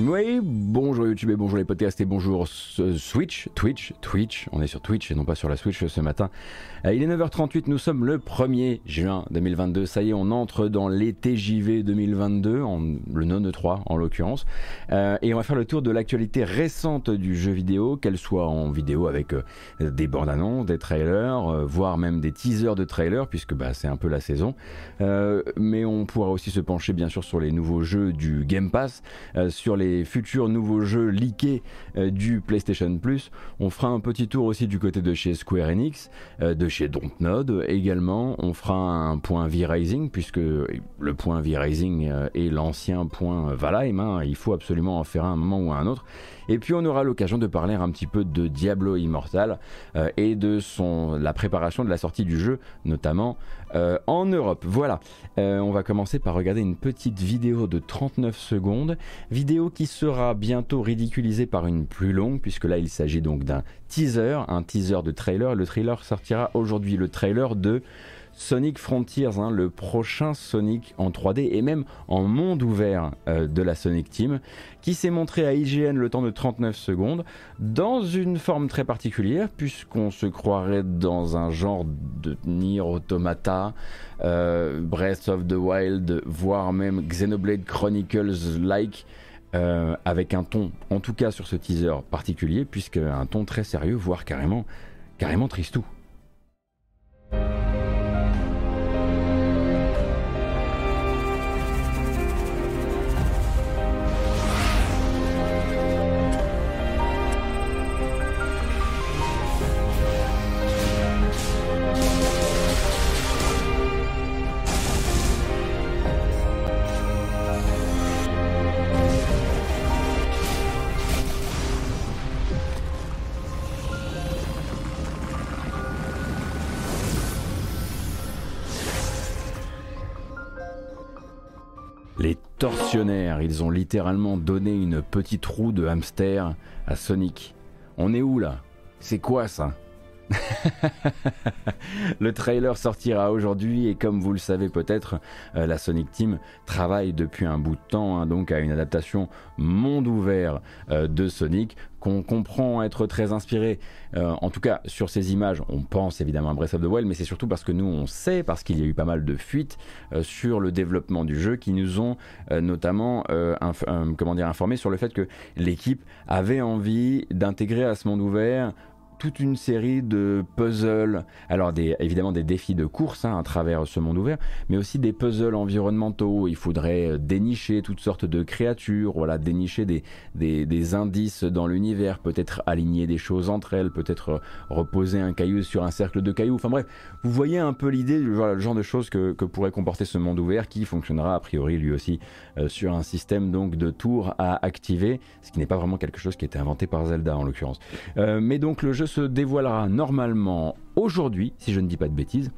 Oui, bonjour YouTube et bonjour les podcasts et bonjour Switch, Twitch, Twitch, on est sur Twitch et non pas sur la Switch ce matin. Euh, il est 9h38, nous sommes le 1er juin 2022, ça y est, on entre dans l'été JV 2022, en, le non 3 en l'occurrence, euh, et on va faire le tour de l'actualité récente du jeu vidéo, qu'elle soit en vidéo avec euh, des bandes annonces, des trailers, voire même des teasers de trailers, puisque bah, c'est un peu la saison, mais on pourra aussi se pencher bien sûr sur les nouveaux jeux du Game Pass, sur les futurs nouveaux jeux leakés euh, du PlayStation Plus. On fera un petit tour aussi du côté de chez Square Enix, euh, de chez Dontnod également. On fera un point V-Rising, puisque le point V-Rising euh, est l'ancien point Valheim. Hein. Il faut absolument en faire un moment ou un autre. Et puis on aura l'occasion de parler un petit peu de Diablo Immortal euh, et de la préparation de la sortie du jeu, notamment euh, en Europe. Voilà, euh, on va commencer par regarder une petite vidéo de 39 secondes, vidéo qui sera bientôt ridiculisée par une plus longue, puisque là il s'agit donc d'un teaser, un teaser de trailer. Le trailer sortira aujourd'hui, le trailer de Sonic Frontiers, hein, le prochain Sonic en 3D et même en monde ouvert euh, de la Sonic Team, qui s'est montré à IGN le temps de 39 secondes, dans une forme très particulière, puisqu'on se croirait dans un genre de Nier Automata, euh, Breath of the Wild, voire même Xenoblade Chronicles-like. Euh, avec un ton, en tout cas sur ce teaser particulier, puisque un ton très sérieux, voire carrément, carrément tristou. Ils ont littéralement donné une petite roue de hamster à Sonic. On est où là? C'est quoi ça? Le trailer sortira aujourd'hui et comme vous le savez peut-être, euh, la Sonic Team travaille depuis un bout de temps hein, donc à une adaptation monde ouvert euh, de Sonic qu'on comprend être très inspiré. Euh, en tout cas, sur ces images, on pense évidemment à Breath of the Wild, mais c'est surtout parce que nous, on sait, parce qu'il y a eu pas mal de fuites sur le développement du jeu qui nous ont notamment comment dire, informés sur le fait que l'équipe avait envie d'intégrer à ce monde ouvert toute une série de puzzles, alors évidemment des défis de course hein, à travers ce monde ouvert, mais aussi des puzzles environnementaux. Il faudrait euh, dénicher toutes sortes de créatures, voilà, dénicher des, des, indices dans l'univers, peut-être aligner des choses entre elles, peut-être euh, reposer un caillou sur un cercle de cailloux. Enfin bref, vous voyez un peu l'idée, le genre de choses que, que, pourrait comporter ce monde ouvert qui fonctionnera a priori lui aussi euh, sur un système donc de tours à activer, ce qui n'est pas vraiment quelque chose qui a été inventé par Zelda en l'occurrence. mais donc le jeu se dévoilera normalement aujourd'hui, si je ne dis pas de bêtises.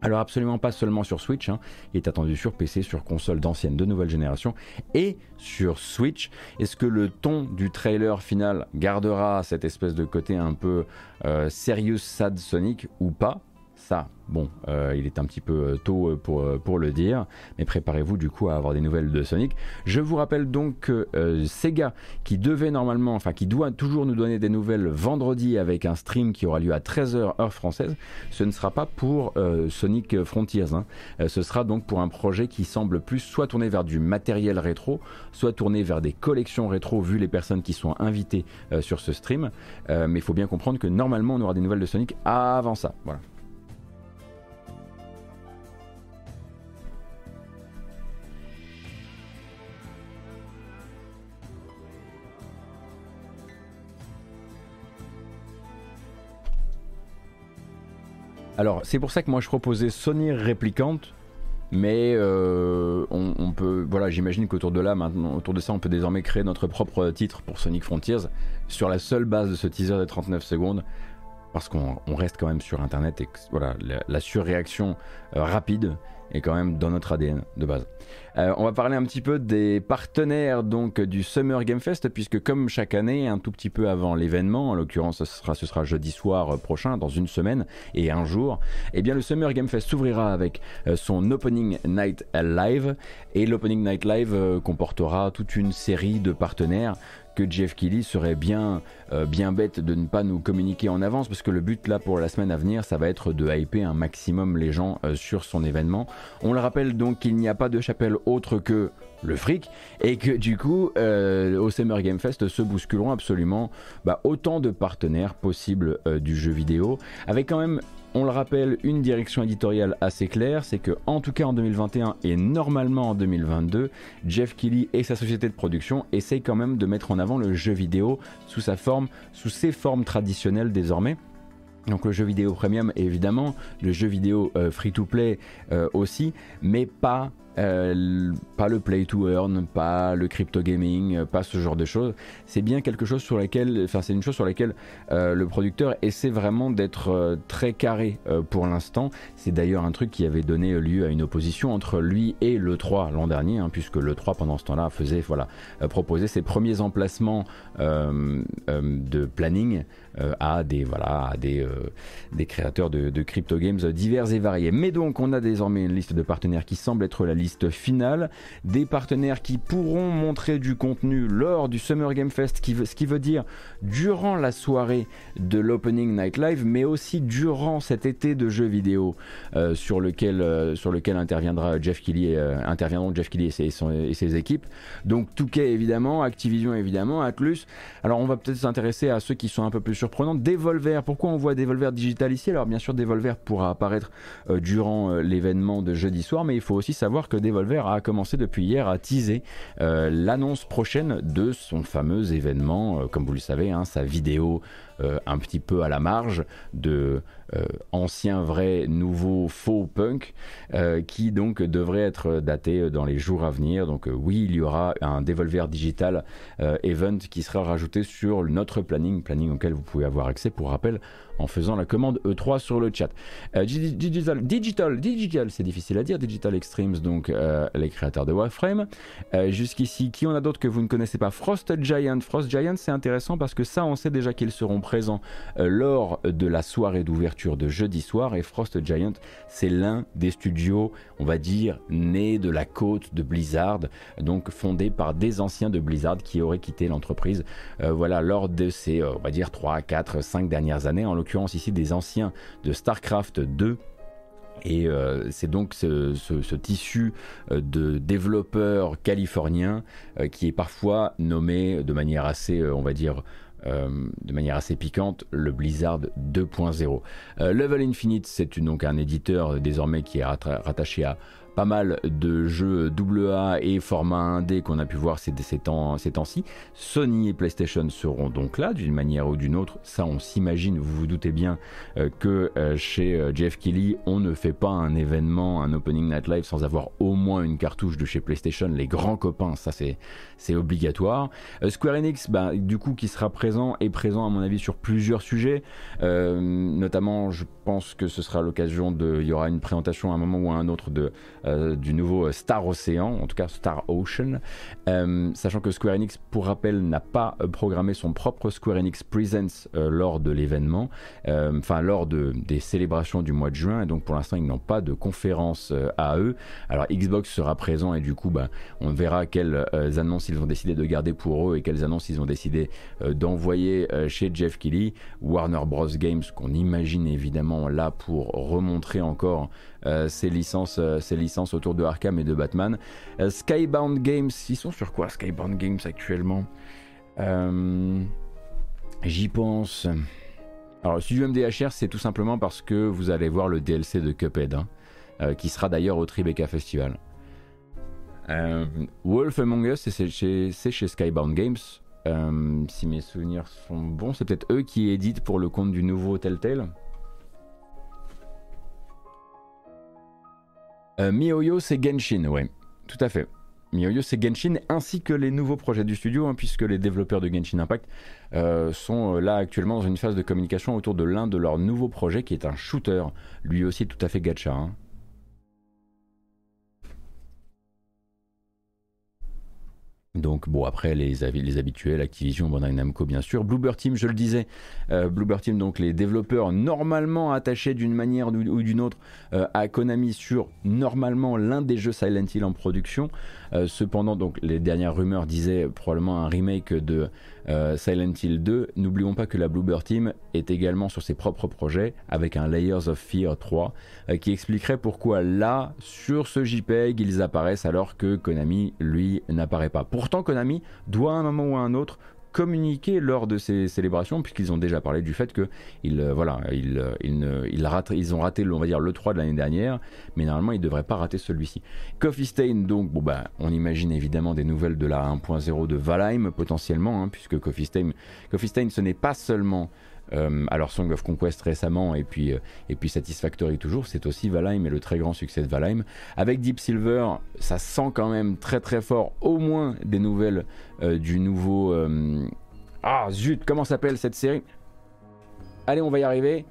Alors absolument pas seulement sur Switch, hein. il est attendu sur PC, sur console d'ancienne, de nouvelle génération et sur Switch. Est-ce que le ton du trailer final gardera cette espèce de côté un peu euh, serious sad Sonic ou pas? Bon, euh, il est un petit peu euh, tôt euh, pour, le dire, mais préparez-vous du coup à avoir des nouvelles de Sonic. Je vous rappelle donc que Sega, qui devait normalement, enfin qui doit toujours nous donner des nouvelles vendredi avec un stream qui aura lieu à 13h heure française, ce ne sera pas pour Sonic Frontiers. Hein. ce sera donc pour un projet qui semble plus soit tourné vers du matériel rétro, soit tourné vers des collections rétro vu les personnes qui sont invitées sur ce stream. mais il faut bien comprendre que normalement on aura des nouvelles de Sonic avant ça. Alors, c'est pour ça que moi je proposais Sony Réplicante, mais euh, on, peut, voilà, j'imagine qu'autour de autour de ça, on peut désormais créer notre propre titre pour Sonic Frontiers sur la seule base de ce teaser de 39 secondes. parce qu'on reste quand même sur Internet et voilà, la, surréaction rapide est quand même dans notre ADN de base. Euh, on va parler un petit peu des partenaires donc du Summer Game Fest, puisque comme chaque année, un tout petit peu avant l'événement, en l'occurrence ce sera, ce sera jeudi soir prochain, dans une semaine et un jour, eh bien le Summer Game Fest s'ouvrira avec euh, son Opening Night Live, et l'Opening Night Live euh, comportera toute une série de partenaires Jeff Kelly serait bien, bien bête de ne pas nous communiquer en avance parce que le but là pour la semaine à venir ça va être de hyper un maximum les gens sur son événement. On le rappelle donc qu'il n'y a pas de chapelle autre que le fric et que du coup euh, au Summer Game Fest se bousculeront absolument bah, autant de partenaires possibles euh, du jeu vidéo avec quand même on le rappelle une direction éditoriale assez claire c'est que en tout cas en 2021 et normalement en 2022 Jeff Keighley et sa société de production essayent quand même de mettre en avant le jeu vidéo sous sa forme sous ses formes traditionnelles désormais. Donc le jeu vidéo premium évidemment, le jeu vidéo euh, free to play aussi, mais pas euh, pas le play to earn, pas le crypto gaming, euh, pas ce genre de choses. C'est bien quelque chose sur laquelle, enfin c'est une chose sur laquelle euh, le producteur essaie vraiment d'être très carré pour l'instant. C'est d'ailleurs un truc qui avait donné lieu à une opposition entre lui et le 3 l'an dernier, hein, puisque le 3 pendant ce temps-là faisait voilà proposer ses premiers emplacements de planning à des voilà des, des créateurs de, de crypto games divers et variés. Mais donc on a désormais une liste de partenaires qui semble être la liste finale, des partenaires qui pourront montrer du contenu lors du Summer Game Fest, ce qui veut dire durant la soirée de l'Opening Night Live, mais aussi durant cet été de jeux vidéo euh, sur, lequel, euh, sur lequel interviendra Jeff Kelly, euh, interviendront Jeff Kelly et ses, et ses équipes. Donc Touquet évidemment, Activision évidemment, Atlus. Alors on va peut-être s'intéresser à ceux qui sont un peu plus surprenants. Devolver, pourquoi on voit Devolver Digital ici? Alors bien sûr Devolver pourra apparaître durant l'événement de jeudi soir, mais il faut aussi savoir que Devolver a commencé depuis hier à teaser euh, l'annonce prochaine de son fameux événement, euh, comme vous le savez, hein, sa vidéo euh, un petit peu à la marge de ancien vrai nouveau faux punk qui donc devrait être daté dans les jours à venir. Donc oui, il y aura un Devolver Digital Event qui sera rajouté sur notre planning, planning auquel vous pouvez avoir accès pour rappel en faisant la commande E3 sur le chat. Euh, digital, digital, digital, c'est difficile à dire, Digital Extremes, donc euh, les créateurs de Warframe. Euh, jusqu'ici, qui en a d'autres que vous ne connaissez pas? Frost Giant. Frost Giant, c'est intéressant parce que ça, on sait déjà qu'ils seront présents lors de la soirée d'ouverture de jeudi soir. Et Frost Giant, c'est l'un des studios, on va dire, nés de la côte de Blizzard, donc fondé par des anciens de Blizzard qui auraient quitté l'entreprise, voilà, lors de ces, on va dire, 3, 4, 5 dernières années, en l'occurrence ici des anciens de StarCraft 2. Et euh, c'est donc ce, tissu euh, de développeurs californiens euh, qui est parfois nommé de manière assez, on va dire, de manière assez piquante, le Blizzard 2.0. Level Infinite, c'est donc un éditeur désormais qui est rattaché à pas mal de jeux AA et format 1D qu'on a pu voir ces, temps-ci. Sony et PlayStation seront donc là d'une manière ou d'une autre. Ça, on s'imagine, vous vous doutez bien euh, que euh, chez euh, Jeff Kelly, on ne fait pas un événement, un opening night live sans avoir au moins une cartouche de chez PlayStation. Les grands copains, ça c'est obligatoire. Square Enix, bah, du coup, qui sera présent et présent à mon avis sur plusieurs sujets. notamment, je pense que ce sera l'occasion de, il y aura une présentation à un moment ou à un autre de euh, du nouveau Star Ocean, en tout cas Star Ocean, euh, sachant que Square Enix, pour rappel, n'a pas euh, programmé son propre Square Enix Presents lors de l'événement, enfin lors de, des célébrations du mois de juin, et donc pour l'instant ils n'ont pas de conférence à eux. Alors Xbox sera présent et du coup bah, on verra quelles annonces ils ont décidé de garder pour eux et quelles annonces ils ont décidé d'envoyer chez Jeff Kelly, Warner Bros. Games qu'on imagine évidemment là pour remontrer encore euh, ces licences, euh, licences autour de Arkham et de Batman. Euh, Skybound Games, ils sont sur quoi Skybound Games actuellement? J'y pense. Alors, si du MDHR, c'est tout simplement parce que vous allez voir le DLC de Cuphead, hein, qui sera d'ailleurs au Tribeca Festival. Wolf Among Us, c'est chez, Skybound Games. si mes souvenirs sont bons, c'est peut-être eux qui éditent pour le compte du nouveau Telltale. Euh, MiHoYo, c'est Genshin, ouais, tout à fait. MiHoYo, c'est Genshin ainsi que les nouveaux projets du studio, hein, puisque les développeurs de Genshin Impact euh, sont là actuellement dans une phase de communication autour de l'un de leurs nouveaux projets, qui est un shooter, lui aussi tout à fait gacha. Hein. Donc bon après les, habituels, Activision, Bandai Namco bien sûr, Bluebird Team je le disais, euh, Bluebird Team donc les développeurs normalement attachés d'une manière ou d'une autre euh, à Konami sur normalement l'un des jeux Silent Hill en production. Euh, cependant donc les dernières rumeurs disaient probablement un remake de euh, Silent Hill 2, n'oublions pas que la Bluebird Team est également sur ses propres projets avec un Layers of Fear 3 euh, qui expliquerait pourquoi là, sur ce JPEG, ils apparaissent alors que Konami, lui, n'apparaît pas. Pourtant, Konami doit à un moment ou à un autre communiqué lors de ces célébrations, puisqu'ils ont déjà parlé du fait que ils, euh, voilà, ils, euh, ils, ils, ont raté on va dire, le 3 de l'année dernière, mais normalement ils ne devraient pas rater celui-ci. Coffee Stain, donc, bon, bah, on imagine évidemment des nouvelles de la 1.0 de Valheim potentiellement, hein, puisque Coffee Stain ce n'est pas seulement euh, alors Song of Conquest récemment et puis, euh, et puis Satisfactory toujours, c'est aussi Valheim et le très grand succès de Valheim. Avec Deep Silver, ça sent quand même très très fort au moins des nouvelles euh, du nouveau... Ah zut, comment s'appelle cette série? Allez, on va y arriver.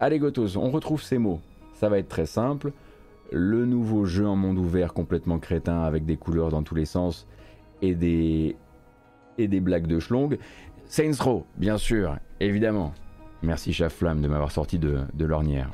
Allez Gotos, on retrouve ces mots. Ça va être très simple. Le nouveau jeu en monde ouvert complètement crétin avec des couleurs dans tous les sens et des, et des blagues de schlong. Saints Row, bien sûr, évidemment. Merci Chef Flamme de m'avoir sorti de, l'ornière.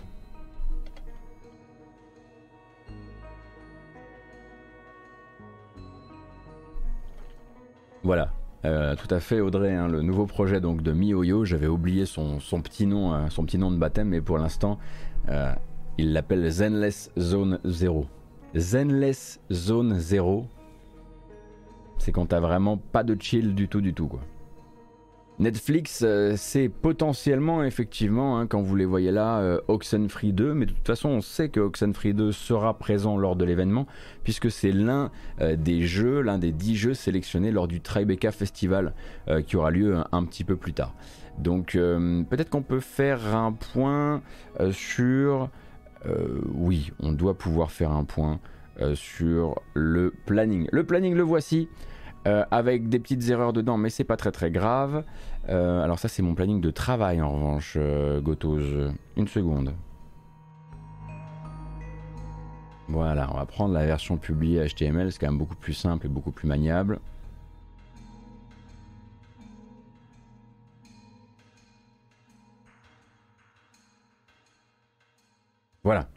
Voilà, euh, tout à fait Audrey, hein, le nouveau projet donc de MiOyo, j'avais oublié son, petit nom, euh, son petit nom de baptême, mais pour l'instant, euh, il l'appelle Zenless Zone 0. Zenless Zone 0, c'est quand t'as vraiment pas de chill du tout du tout quoi. Netflix, euh, c'est potentiellement, effectivement, hein, quand vous les voyez là, euh, Oxenfree 2, mais de toute façon, on sait que Oxenfree 2 sera présent lors de l'événement, puisque c'est l'un euh, des jeux, l'un des dix jeux sélectionnés lors du Tribeca Festival, qui aura lieu un, petit peu plus tard. Donc, peut-être qu'on peut faire un point sur... oui, on doit pouvoir faire un point sur le planning. Le planning, le voici. Avec des petites erreurs dedans, mais c'est pas très très grave. Euh, alors ça c'est mon planning de travail en revanche, euh, Gotos. Une seconde. Voilà, on va prendre la version publiée HTML, c'est quand même beaucoup plus simple et beaucoup plus maniable. Voilà,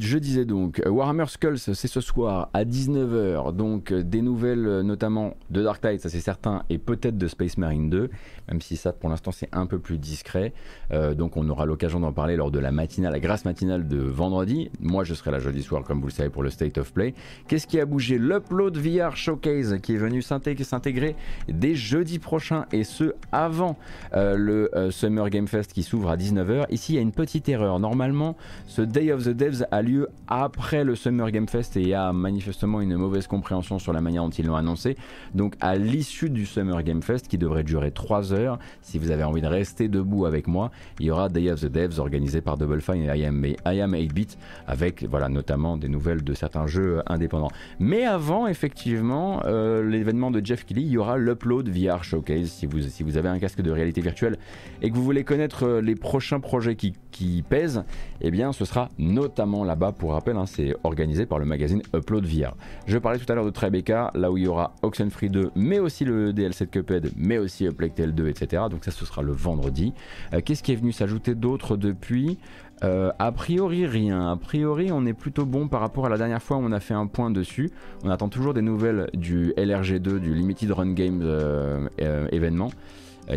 je disais donc, Warhammer Skulls, c'est ce soir à 19h, donc des nouvelles euh, notamment de Dark Tide, ça c'est certain, et peut-être de Space Marine 2, même si ça pour l'instant c'est un peu plus discret. Euh, donc on aura l'occasion d'en parler lors de la matinale, la grâce matinale de vendredi. Moi je serai là jeudi soir, comme vous le savez, pour le State of Play. Qu'est-ce qui a bougé? L'Upload VR Showcase qui est venu s'intégrer dès jeudi prochain, et ce avant euh, le Summer Game Fest qui s'ouvre à 19h. Ici il y a une petite erreur. Normalement, ce Day of the Devs a lieu après le Summer Game Fest et il y a manifestement une mauvaise compréhension sur la manière dont ils l'ont annoncé. Donc à l'issue du Summer Game Fest qui devrait durer 3 heures, si vous avez envie de rester debout avec moi, il y aura Day of the Devs organisé par Double Fine et I Am, I Am 8-Bit avec voilà, notamment des nouvelles de certains jeux indépendants. Mais avant effectivement euh, l'événement de Jeff Kelly, il y aura l'Upload VR Showcase si vous, si vous avez un casque de réalité virtuelle et que vous voulez connaître euh, les prochains projets qui, qui pèsent, eh bien ce sera notamment là-bas, pour rappel, hein, c'est organisé par le magazine Upload VR. Je parlais tout à l'heure de Tribeca, là où il y aura Oxenfree 2, mais aussi le DLC de Cuphead, mais aussi Plague 2, etc. Donc ça, ce sera le vendredi. Euh, qu'est-ce qui est venu s'ajouter d'autre depuis? Euh, a priori rien, a priori on est plutôt bon par rapport à la dernière fois où on a fait un point dessus. On attend toujours des nouvelles du LRG2, du Limited Run Game euh, événement,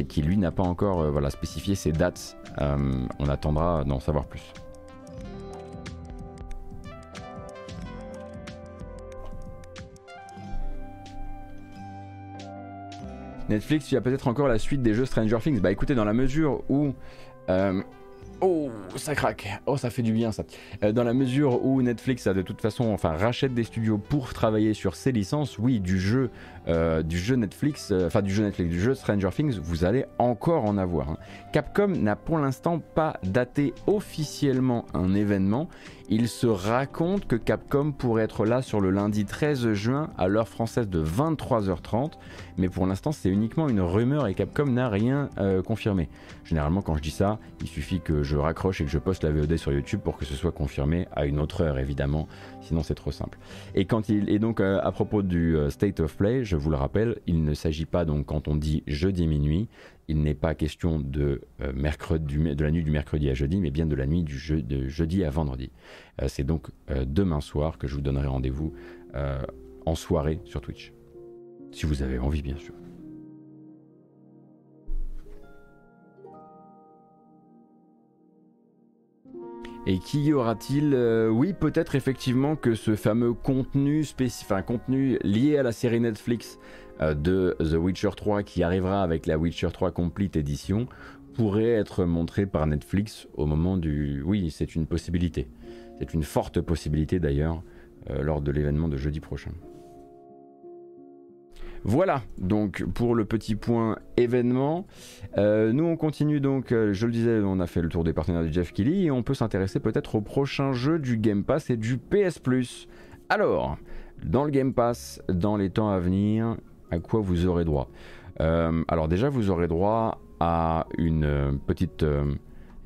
qui lui n'a pas encore voilà, spécifié ses dates. on attendra d'en savoir plus. Netflix, il y a peut-être encore la suite des jeux Stranger Things. Bah écoutez, dans la mesure où euh, Oh, ça craque. Oh, ça fait du bien ça. Euh, dans la mesure où Netflix a de toute façon, enfin, rachète des studios pour travailler sur ses licences, oui, du jeu, euh, du jeu Netflix, euh, enfin du jeu Netflix, du jeu Stranger Things, vous allez encore en avoir. Hein. Capcom n'a pour l'instant pas daté officiellement un événement. Il se raconte que Capcom pourrait être là sur le lundi 13 juin à l'heure française de 23h30, mais pour l'instant c'est uniquement une rumeur et Capcom n'a rien confirmé. Généralement quand je dis ça, il suffit que je raccroche et que je poste la VOD sur YouTube pour que ce soit confirmé à une autre heure évidemment, sinon c'est trop simple. Et quand il est donc euh, à propos du euh, State of Play, je vous le rappelle, il ne s'agit pas donc quand on dit jeudi minuit, il n'est pas question de, euh, mercredi, de la nuit du mercredi à jeudi, mais bien de la nuit du de jeudi à vendredi. c'est donc demain soir que je vous donnerai rendez-vous en soirée sur Twitch. Si vous avez envie, bien sûr. Et qui aura-t-il euh, Oui, peut-être effectivement que ce fameux contenu, enfin, contenu lié à la série Netflix euh, de The Witcher 3 qui arrivera avec la Witcher 3 Complete Edition pourrait être montré par Netflix au moment du... Oui, c'est une possibilité. C'est une forte possibilité d'ailleurs euh, lors de l'événement de jeudi prochain. Voilà donc pour le petit point événement. Euh, nous on continue donc, euh, je le disais, on a fait le tour des partenaires de Jeff Kelly et on peut s'intéresser peut-être au prochain jeu du Game Pass et du PS Plus. Alors, dans le Game Pass, dans les temps à venir, à quoi vous aurez droit? Euh, Alors déjà vous aurez droit à une petite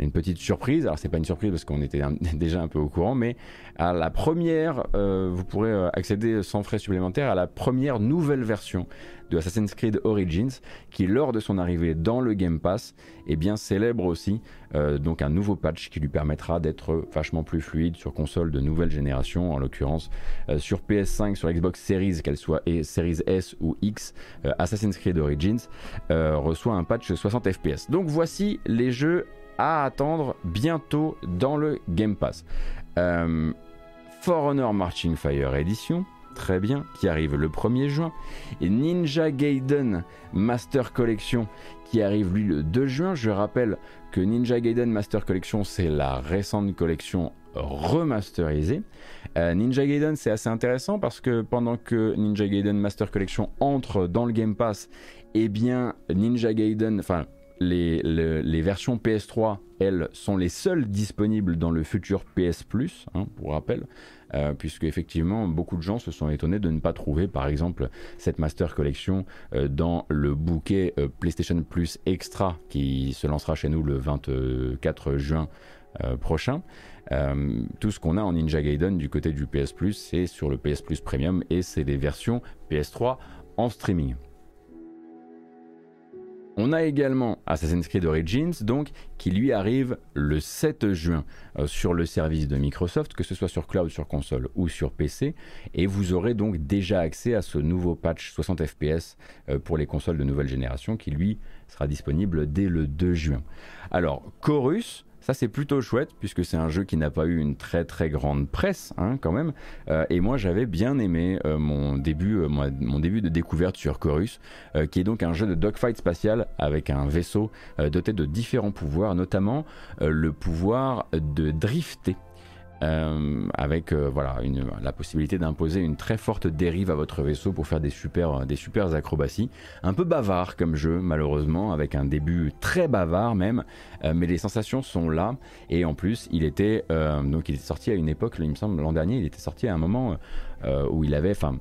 une petite surprise. Alors c'est pas une surprise parce qu'on était déjà un peu au courant, mais à la première, euh, vous pourrez euh, accéder sans frais supplémentaires à la première nouvelle version de Assassin's Creed Origins, qui lors de son arrivée dans le Game Pass, eh bien célèbre aussi euh, donc un nouveau patch qui lui permettra d'être vachement plus fluide sur console de nouvelle génération, en l'occurrence sur PS5, sur Xbox Series, qu'elle soit et Series S ou X, Assassin's Creed Origins reçoit un patch 60 FPS. Donc voici les jeux attendre bientôt dans le Game Pass. Euh, For Honor Marching Fire Edition, très bien, qui arrive le 1er juin. Ninja Gaiden Master Collection, qui arrive lui le 2 juin. Je rappelle que Ninja Gaiden Master Collection, c'est la récente collection remasterisée. Euh, Ninja Gaiden, c'est assez intéressant parce que pendant que Ninja Gaiden Master Collection entre dans le Game Pass, eh bien Ninja Gaiden, enfin les, versions PS3, elles, sont les seules disponibles dans le futur PS Plus, hein, pour rappel, euh, puisque effectivement beaucoup de gens se sont étonnés de ne pas trouver, par exemple, cette Master Collection euh, dans le bouquet euh, PlayStation Plus Extra qui se lancera chez nous le 24 juin prochain. tout ce qu'on a en Ninja Gaiden du côté du PS Plus, c'est sur le PS Plus Premium et c'est des versions PS3 en streaming. On a également Assassin's Creed Origins, donc, qui lui arrive le 7 juin euh, sur le service de Microsoft, que ce soit sur cloud, sur console ou sur PC, et vous aurez donc déjà accès à ce nouveau patch 60 FPS euh, pour les consoles de nouvelle génération, qui lui sera disponible dès le 2 juin. Alors, Chorus, ça c'est plutôt chouette puisque c'est un jeu qui n'a pas eu une très très grande presse hein, quand même. Euh, et moi j'avais bien aimé euh, mon, début, euh, mon, début de découverte sur Chorus, qui est donc un jeu de dogfight spatial avec un vaisseau doté de différents pouvoirs, notamment le pouvoir de drifter. Euh, avec euh, voilà, la possibilité d'imposer une très forte dérive à votre vaisseau pour faire des super, des super acrobaties. Un peu bavard comme jeu, malheureusement, avec un début très bavard même, euh, mais les sensations sont là. Et en plus, il était, donc il est sorti à une époque, il me semble, l'an dernier, il était sorti à un moment où il avait, enfin,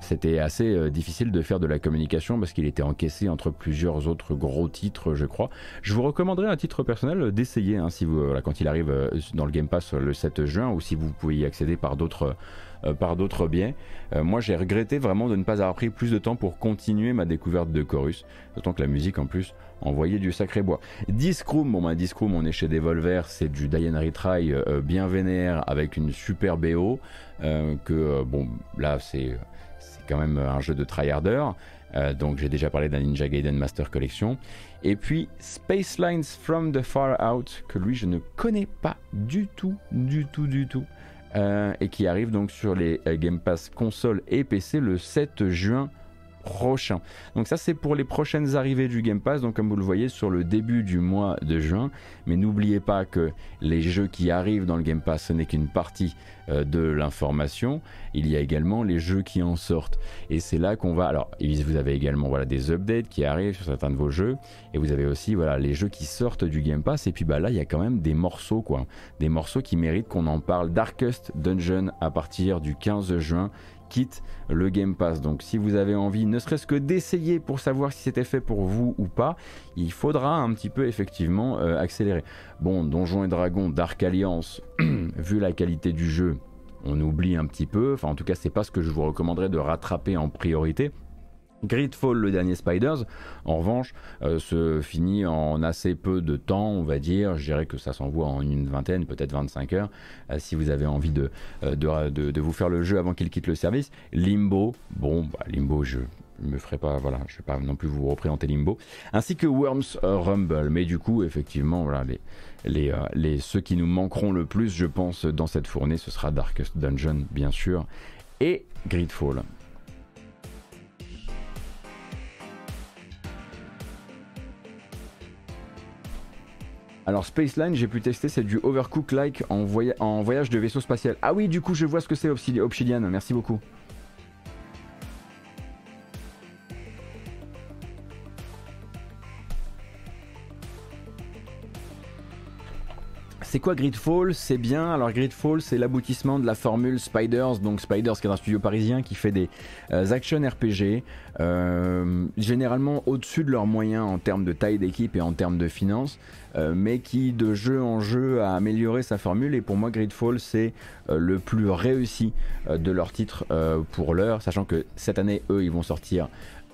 c'était assez euh, difficile de faire de la communication parce qu'il était encaissé entre plusieurs autres gros titres, je crois. Je vous recommanderais à titre personnel d'essayer hein, si vous, quand il arrive euh, dans le Game Pass le 7 juin ou si vous pouvez y accéder par d'autres euh, par d'autres biais. moi, j'ai regretté vraiment de ne pas avoir pris plus de temps pour continuer ma découverte de Chorus, d'autant que la musique en plus envoyait du sacré bois. Discroom, bon bah Discroom, on est chez Devolver, c'est du Diane Retry bien vénère avec une super BO que bon là c'est quand même un jeu de tryharder. Euh, donc j'ai déjà parlé d'un Ninja Gaiden Master Collection. Et puis Space Lines from the Far Out, que lui je ne connais pas du tout, du tout, du tout. Euh, et qui arrive donc sur les euh, Game Pass console et PC le 7 juin Donc ça c'est pour les prochaines arrivées du Game Pass, donc comme vous le voyez sur le début du mois de juin. Mais n'oubliez pas que les jeux qui arrivent dans le Game Pass, ce n'est qu'une partie euh, de l'information. Il y a également les jeux qui en sortent. Et c'est là qu'on va... Alors vous avez également des updates qui arrivent sur certains de vos jeux. Et vous avez aussi voilà, les jeux qui sortent du Game Pass. Et puis bah, là, il y a quand même des morceaux, quoi. Des morceaux qui méritent qu'on en parle. Darkest Dungeon à partir du 15 juin quitte le Game Pass. Donc si vous avez envie, ne serait-ce que d'essayer pour savoir si c'était fait pour vous ou pas, il faudra un petit peu effectivement euh, accélérer. Bon, Donjons et Dragons, Dark Alliance, vu la qualité du jeu, on oublie un petit peu. Enfin, en tout cas, c'est pas ce que je vous recommanderais de rattraper en priorité. Gridfall, le dernier Spiders, en revanche, euh, se finit en assez peu de temps, on va dire. Je dirais que ça s'envoie en une vingtaine, peut-être 25 heures, euh, si vous avez envie euh, de, de, vous faire le jeu avant qu'il quitte le service. Limbo, bon, bah, Limbo, je ne me ferai pas, voilà, je vais pas non plus vous représenter Limbo, ainsi que Worms Rumble. Mais du coup, effectivement, voilà, les, les, les, ceux qui nous manqueront le plus, je pense, dans cette fournée, ce sera Darkest Dungeon, bien sûr, et Gridfall. Alors Spaceline, j'ai pu tester, c'est du Overcook-like en, en, voyage de vaisseau spatial. Ah oui, du coup, je vois ce que c'est Obsidian. Merci beaucoup. C'est quoi Gridfall? C'est bien. Alors Gridfall, c'est l'aboutissement de la formule Spiders. Donc Spiders, qui est un studio parisien qui fait des euh, action RPG, euh, généralement au-dessus de leurs moyens en termes de taille d'équipe et en termes de finances, euh, mais qui de jeu en jeu a amélioré sa formule. Et pour moi, Gridfall, c'est le plus réussi de leurs titres pour l'heure, sachant que cette année, eux, ils vont sortir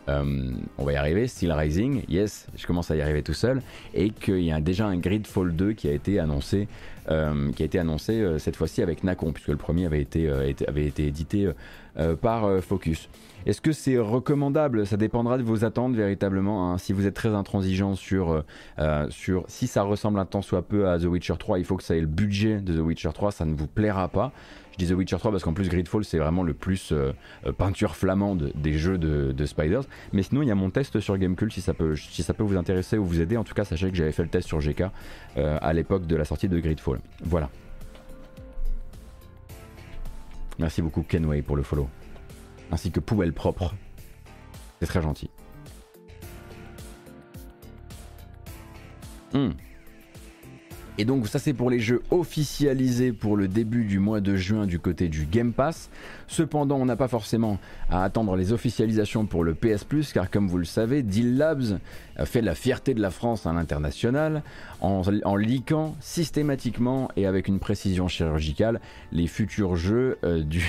euh, on va y arriver, Steel Rising, yes, je commence à y arriver tout seul, et qu'il y a déjà un Gridfall 2 qui a été annoncé, euh, qui a été annoncé euh, cette fois-ci avec Nacon, puisque le premier avait été, édité par Focus. Est-ce que c'est recommandable? Ça dépendra de vos attentes véritablement. Hein. Si vous êtes très intransigeant sur, sur si ça ressemble un tant soit peu à The Witcher 3, il faut que ça ait le budget de The Witcher 3, ça ne vous plaira pas. Je dis The Witcher 3 parce qu'en plus Gridfall c'est vraiment le plus euh, euh, peinture flamande des jeux de, Spiders. Mais sinon il y a mon test sur Gamecult si ça peut, si ça peut vous intéresser ou vous aider. En tout cas sachez que j'avais fait le test sur GK euh, à l'époque de la sortie de Gridfall. Voilà. Merci beaucoup Kenway pour le follow. Ainsi que Poubelle Propre. C'est très gentil. Hmm. Et donc ça c'est pour les jeux officialisés pour le début du mois de juin du côté du Game Pass. Cependant on n'a pas forcément à attendre les officialisations pour le PS Plus car comme vous le savez, Deal Labs fait la fierté de la France à l'international en, en leakant systématiquement et avec une précision chirurgicale les futurs jeux euh, du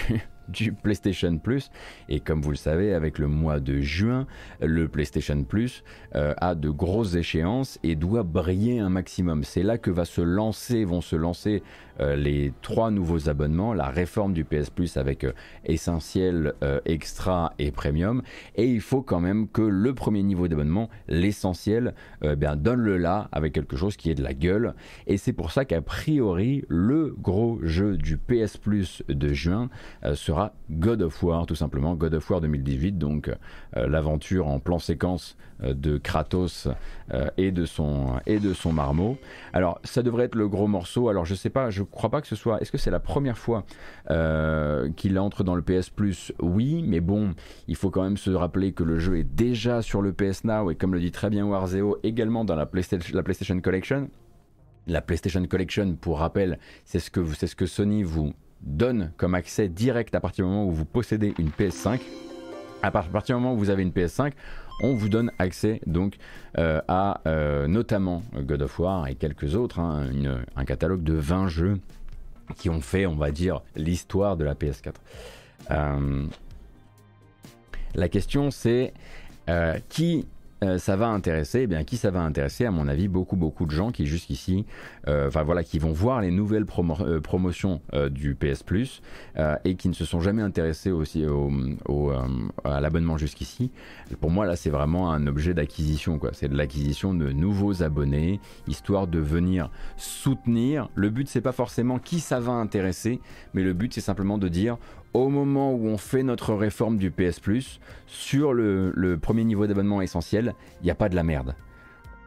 du PlayStation Plus. Et comme vous le savez, avec le mois de juin, le PlayStation Plus euh, a de grosses échéances et doit briller un maximum. C'est là que va se lancer, vont se lancer les trois nouveaux abonnements, la réforme du PS Plus avec euh, essentiel, extra et premium. Et il faut quand même que le premier niveau d'abonnement, l'essentiel, bien donne-le là avec quelque chose qui est de la gueule. Et c'est pour ça qu'a priori, le gros jeu du PS Plus de juin sera God of War, tout simplement, God of War 2018, donc euh, l'aventure en plan séquence euh, de Kratos euh, et, de son, et de son marmot. Alors, ça devrait être le gros morceau. Alors, je sais pas, je crois pas que ce soit. Est-ce que c'est la première fois qu'il entre dans le PS Plus? Oui, mais bon, il faut quand même se rappeler que le jeu est déjà sur le PS Now et comme le dit très bien Warzeo, également dans la PlayStation, la PlayStation Collection. La PlayStation Collection, pour rappel, c'est ce ce que Sony vous donne comme accès direct à partir du moment où vous possédez une PS5. À partir du moment où vous avez une PS5, on vous donne accès donc euh, à euh, notamment God of War et quelques autres, hein, un catalogue de 20 jeux qui ont fait, on va dire, l'histoire de la PS4. Euh, la question c'est qui euh, ça va intéresser, eh bien qui ça va intéresser À mon avis, beaucoup beaucoup de gens qui jusqu'ici, euh, enfin voilà, qui vont voir les nouvelles euh, promotions du PS Plus et qui ne se sont jamais intéressés aussi au, à l'abonnement jusqu'ici. Pour moi, là, c'est vraiment un objet d'acquisition, quoi. C'est de l'acquisition de nouveaux abonnés, histoire de venir soutenir. Le but, c'est pas forcément qui ça va intéresser, mais le but, c'est simplement de dire au moment où on fait notre réforme du PS Plus, sur le, premier niveau d'abonnement essentiel, il n'y a pas de la merde.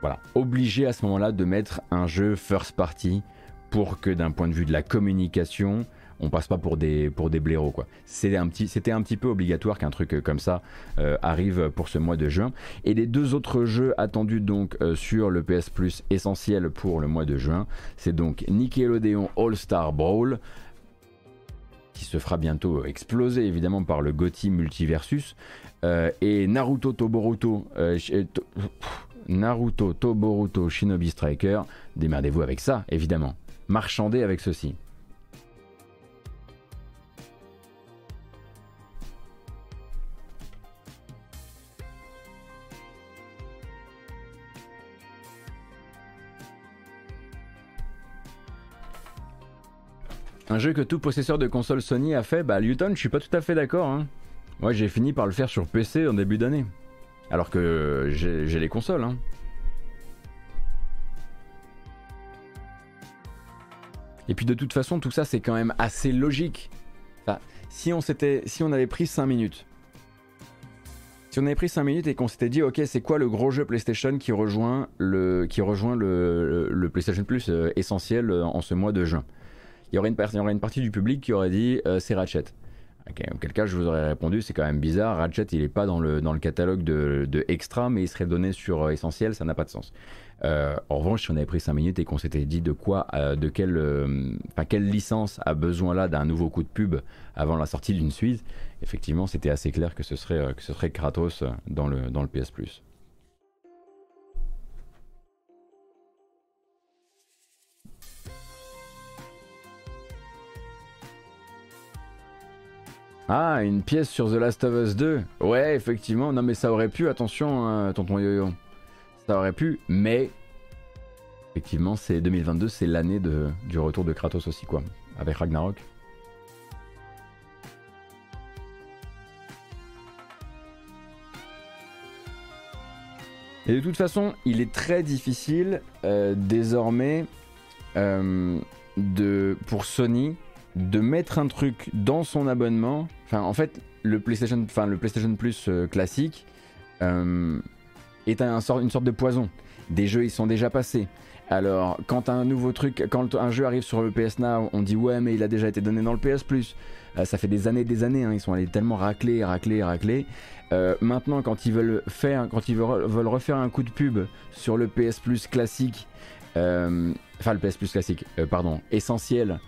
Voilà, obligé à ce moment-là de mettre un jeu first party pour que d'un point de vue de la communication, on passe pas pour des, pour blaireaux. C'était un, petit, un petit peu obligatoire qu'un truc euh, comme ça euh, arrive pour ce mois de juin. Et les deux autres jeux attendus donc euh, sur le PS Plus essentiel pour le mois de juin, c'est donc Nickelodeon All Star Brawl qui se fera bientôt exploser évidemment par le GOTY Multiversus et Naruto Toboruto Naruto Toboruto Shinobi Striker, démerdez-vous avec ça évidemment. Marchandez avec ceci. Un jeu que tout possesseur de console Sony a fait, bah Newton, je suis pas tout à fait d'accord. Hein. Moi j'ai fini par le faire sur PC en début d'année. Alors que j'ai les consoles. Hein. Et puis de toute façon, tout ça c'est quand même assez logique. si on, si on avait pris 5 minutes, si on avait pris 5 minutes et qu'on s'était dit, ok, c'est quoi le gros jeu PlayStation qui rejoint le, qui rejoint le, PlayStation Plus euh, essentiel euh, en ce mois de juin? Il y aurait une, une partie du public qui aurait dit euh, c'est Ratchet. Auquel cas, je vous aurais répondu, c'est quand même bizarre. Ratchet, il n'est pas dans le, dans le catalogue de, de, Extra, mais il serait donné sur euh, Essentiel, ça n'a pas de sens. Euh, en revanche, si on avait pris 5 minutes et qu'on s'était dit de quoi, de quelle, quelle licence a besoin là d'un nouveau coup de pub avant la sortie d'une suite, effectivement, c'était assez clair que ce serait, que ce serait Kratos dans le, dans le PS Plus. Ah, une pièce sur The Last of Us 2. Ouais, effectivement. Non, mais ça aurait pu, attention, hein, tonton yo-yo. Ça aurait pu, mais. Effectivement, c'est 2022, c'est l'année du retour de Kratos aussi, quoi. Avec Ragnarok. Et de toute façon, il est très difficile euh, désormais euh, pour Sony de mettre un truc dans son abonnement. Enfin, en fait, le PlayStation, enfin, le PlayStation Plus euh, classique euh, est un, une sorte de poison. Des jeux, ils sont déjà passés. Alors, quand un nouveau truc, quand un jeu arrive sur le PS Now, on dit ouais, mais il a déjà été donné dans le PS Plus. Euh, ça fait des années, des années. Hein, ils sont allés tellement racler, racler, racler. maintenant, quand ils veulent faire, quand ils veulent, refaire un coup de pub sur le PS Plus classique, enfin le PS Plus classique, pardon, essentiel.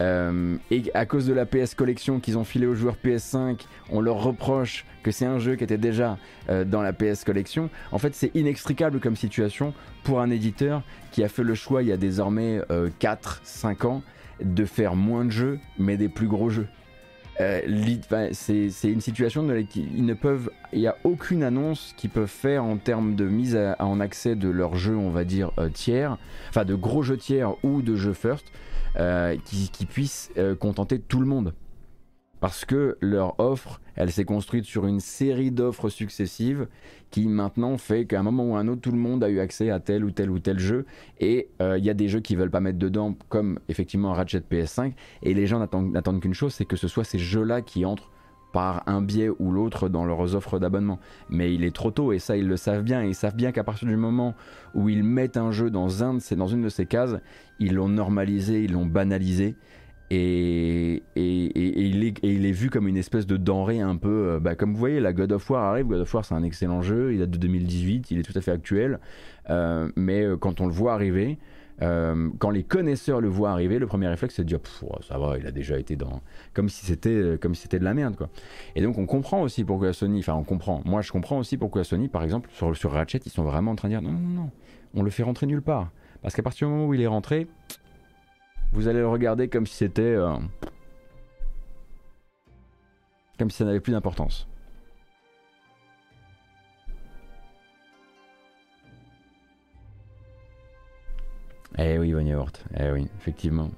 Euh, et à cause de la PS Collection qu'ils ont filé aux joueurs PS5, on leur reproche que c'est un jeu qui était déjà euh, dans la PS Collection. En fait, c'est inextricable comme situation pour un éditeur qui a fait le choix il y a désormais 4-5 euh, ans de faire moins de jeux, mais des plus gros jeux. c'est une situation dans laquelle ils ne peuvent, il n'y a aucune annonce qu'ils peuvent faire en termes de mise en accès de leurs jeux, on va dire tiers, enfin de gros jeux tiers ou de jeux first euh, qui, puissent euh, contenter tout le monde. Parce que leur offre, elle s'est construite sur une série d'offres successives qui maintenant fait qu'à un moment ou à un autre, tout le monde a eu accès à tel ou tel ou tel jeu. Et euh, il y a des jeux qui veulent pas mettre dedans, comme effectivement Ratchet PS5. Et les gens n'attendent qu'une chose, c'est que ce soit ces jeux-là qui entrent par un biais ou l'autre dans leurs offres d'abonnement. Mais il est trop tôt et ça ils le savent bien. Ils savent bien qu'à partir du moment où ils mettent un jeu dans, un de dans une de ces cases, ils l'ont normalisé, ils l'ont banalisé. Et, et, il est, il est, vu comme une espèce de denrée un peu. Euh, bah, comme vous voyez, la God of War arrive. God of War, c'est un excellent jeu. Il date de 2018. Il est tout à fait actuel. Euh, mais euh, quand on le voit arriver, euh, quand les connaisseurs le voient arriver, le premier réflexe c'est de dire ça va, il a déjà été dans comme si c'était euh, si de la merde quoi. Et donc on comprend aussi pourquoi Sony, enfin on comprend. Moi je comprends aussi pourquoi Sony par exemple sur sur Ratchet ils sont vraiment en train de dire non non non, on le fait rentrer nulle part parce qu'à partir du moment où il est rentré, vous allez le regarder comme si c'était euh, comme si ça n'avait plus d'importance. Eh oui, Von Eh oui, effectivement.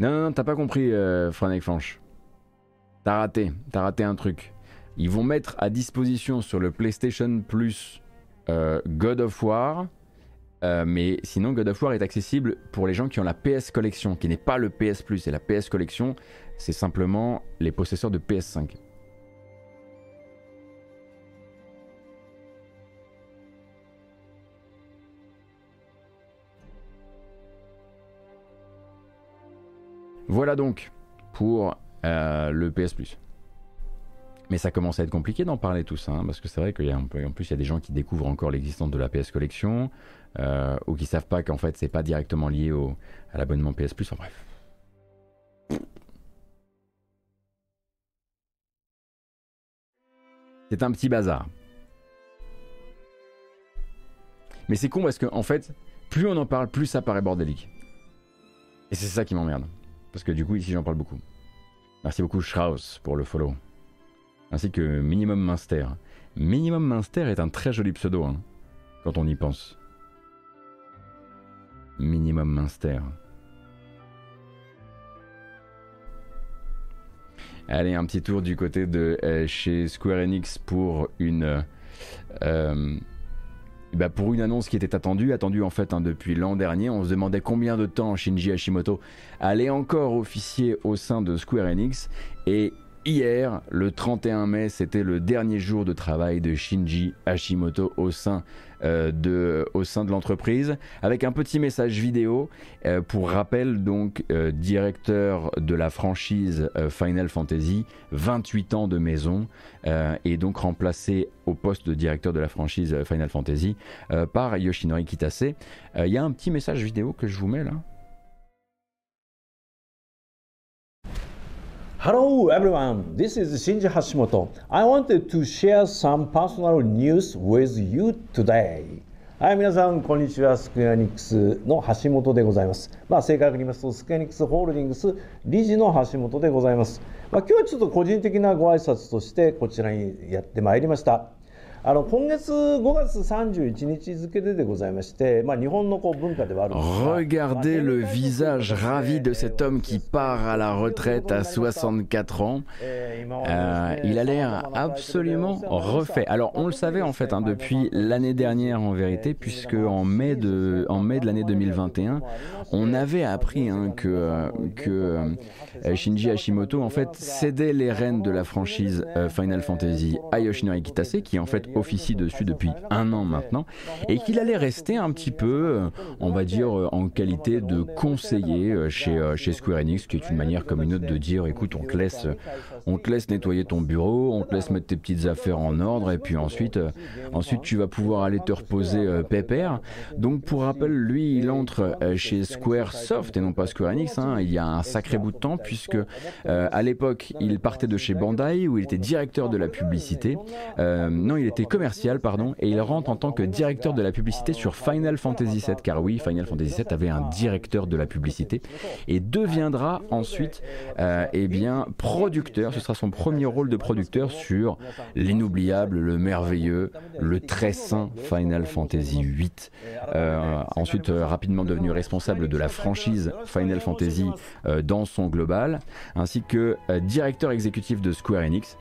Non, non, t'as pas compris, euh, Frank Flanche. T'as raté, t'as raté un truc. Ils vont mettre à disposition sur le PlayStation Plus God of War. mais sinon, God of War est accessible pour les gens qui ont la PS Collection, qui n'est pas le PS Plus. Et la PS Collection, c'est simplement les possesseurs de PS5. Voilà donc pour euh, le PS Plus. Mais ça commence à être compliqué d'en parler tout ça, hein, parce que c'est vrai qu'en plus il y a des gens qui découvrent encore l'existence de la PS Collection, euh, ou qui savent pas qu'en fait c'est pas directement lié à l'abonnement PS enfin bref. C'est un petit bazar. Mais c'est con parce que en fait, plus on en parle, plus ça paraît bordélique. Et c'est ça qui m'emmerde. Parce que du coup, ici, j'en parle beaucoup. Merci beaucoup, Strauss, pour le follow. Ainsi que Minimum Minster. Minimum Minster est un très joli pseudo, hein, quand on y pense. Minimum Minster. Allez, un petit tour du côté de euh, chez Square Enix pour une. Euh, bah, pour une annonce qui était attendue, attendue en fait hein, depuis l'an dernier. On se demandait combien de temps Shinji Hashimoto allait encore officier au sein de Square Enix. Et hier, le 31 mai, c'était le dernier jour de travail de Shinji Hashimoto au sein euh, de, l'entreprise, avec un petit message vidéo euh, pour rappel donc euh, directeur de la franchise Final Fantasy, 28 ans de maison, et donc remplacé au poste de directeur de la franchise Final Fantasy par Yoshinori Kitase. Il y a un petit message vidéo que je vous mets là. Hello everyone, this is Shinji Hashimoto. I wanted to share some personal news with you today. はい、皆さん、こんにちは。スクエアニックスの橋本でございます。まあ、正確に言いますと、スクエアニックスホールディングス理事の橋本でございます。まあ、今日はちょっと個人的なご挨拶として、こちらにやってまいりました。Regardez le visage ravi de cet homme qui part à la retraite à 64 ans. Euh, il a l'air absolument refait. Alors on le savait en fait hein, depuis l'année dernière en vérité, puisque en mai de, en mai de l'année 2021, on avait appris hein, que, que euh, Shinji Hashimoto en fait cédait les rênes de la franchise euh, Final Fantasy à Yoshinori Kitase, qui en fait officie dessus depuis un an maintenant, et qu'il allait rester un petit peu, euh, on va dire, euh, en qualité de conseiller euh, chez, chez Square Enix, qui est une manière comme une autre de dire, écoute, on te laisse, on te laisse nettoyer ton bureau, on te laisse mettre tes petites affaires en ordre, et puis ensuite, ensuite tu vas pouvoir aller te reposer pépère. Donc pour rappel, lui, il entre chez Square Soft et non pas Square Enix. Hein, il y a un sacré bout de temps, puisque à l'époque, il partait de chez Bandai où il était directeur de la publicité. non, il était commercial, pardon, et il rentre en tant que directeur de la publicité sur Final Fantasy VII, car oui, Final Fantasy VII avait un directeur de la publicité, et deviendra ensuite, euh, eh bien, producteur. Ce sera son premier rôle de producteur sur l'inoubliable, le merveilleux, le très sain Final Fantasy VIII. Euh, ensuite, euh, rapidement devenu responsable de la franchise Final Fantasy dans son global, ainsi que directeur exécutif de Square Enix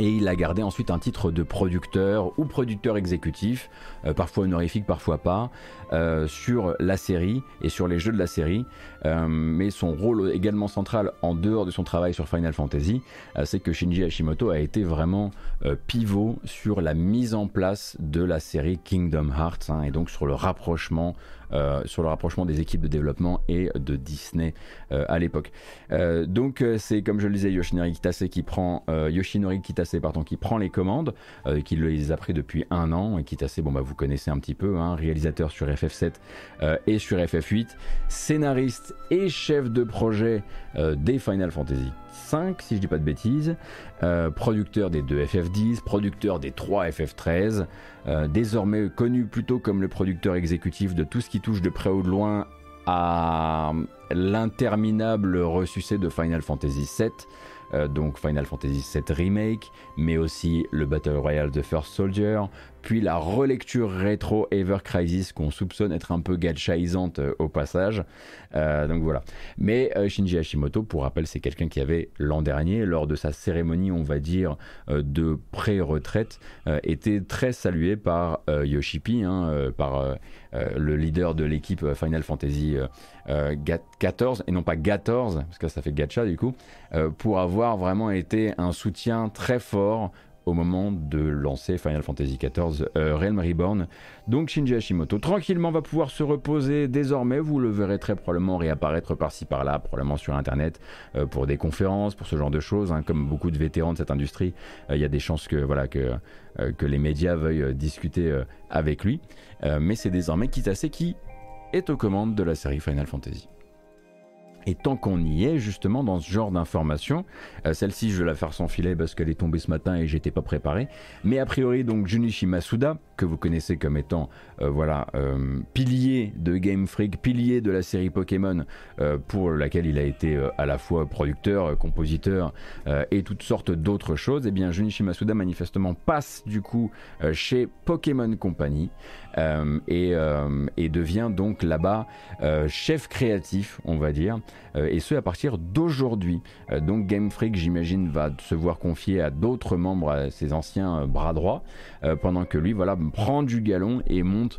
et il a gardé ensuite un titre de producteur ou producteur exécutif, euh, parfois honorifique, parfois pas, euh, sur la série et sur les jeux de la série. Euh, mais son rôle également central en dehors de son travail sur Final Fantasy, c'est que Shinji Hashimoto a été vraiment pivot sur la mise en place de la série Kingdom Hearts hein, et donc sur le rapprochement sur le rapprochement des équipes de développement et de Disney euh, à l'époque. Euh, donc c'est comme je le disais Yoshinori Kitase qui prend Yoshinori Kitase qui prend les commandes, qui les a pris depuis un an et Kitase bon bah vous connaissez un petit peu, hein, réalisateur sur FF7 et sur FF8, scénariste et chef de projet des Final Fantasy 5 si je dis pas de bêtises, producteur des deux FF10, producteur des 3 FF13, euh, désormais connu plutôt comme le producteur exécutif de tout ce qui touche de près ou de loin à l'interminable ressucé de Final Fantasy VII. Euh, donc Final Fantasy VII Remake, mais aussi le Battle Royale The First Soldier, puis la relecture rétro Ever Crisis qu'on soupçonne être un peu gachaisante euh, au passage. Euh, donc voilà. Mais Shinji Hashimoto, pour rappel, c'est quelqu'un qui avait l'an dernier, lors de sa cérémonie, on va dire, de pré-retraite, été très salué par Yoshipi, hein, par le leader de l'équipe Final Fantasy XIV, et non pas 14, parce que ça fait gacha du coup, pour avoir vraiment été un soutien très fort au moment de lancer Final Fantasy XIV euh, Realm Reborn. Donc Shinji Hashimoto tranquillement va pouvoir se reposer désormais, vous le verrez très probablement réapparaître par-ci par-là, probablement sur internet, euh, pour des conférences, pour ce genre de choses. Hein. Comme beaucoup de vétérans de cette industrie, euh, il y a des chances que, voilà, que, que les médias veuillent discuter avec lui. mais c'est désormais Kitase qui est aux commandes de la série Final Fantasy. Et tant qu'on y est, justement, dans ce genre d'informations, euh, celle-ci, je vais la faire sans filet parce qu'elle est tombée ce matin et j'étais pas préparé. Mais a priori, donc, Junichi Masuda, que vous connaissez comme étant, euh, voilà, euh, pilier de Game Freak, pilier de la série Pokémon, pour laquelle il a été à la fois producteur, compositeur et toutes sortes d'autres choses, et eh bien, Junichi Masuda, manifestement, passe du coup chez Pokémon Company et, et, devient donc là-bas chef créatif, on va dire. Euh, et ce à partir d'aujourd'hui. Euh, donc Game Freak, j'imagine, va se voir confier à d'autres membres, à ses anciens euh, bras droits, pendant que lui, voilà, prend du galon et monte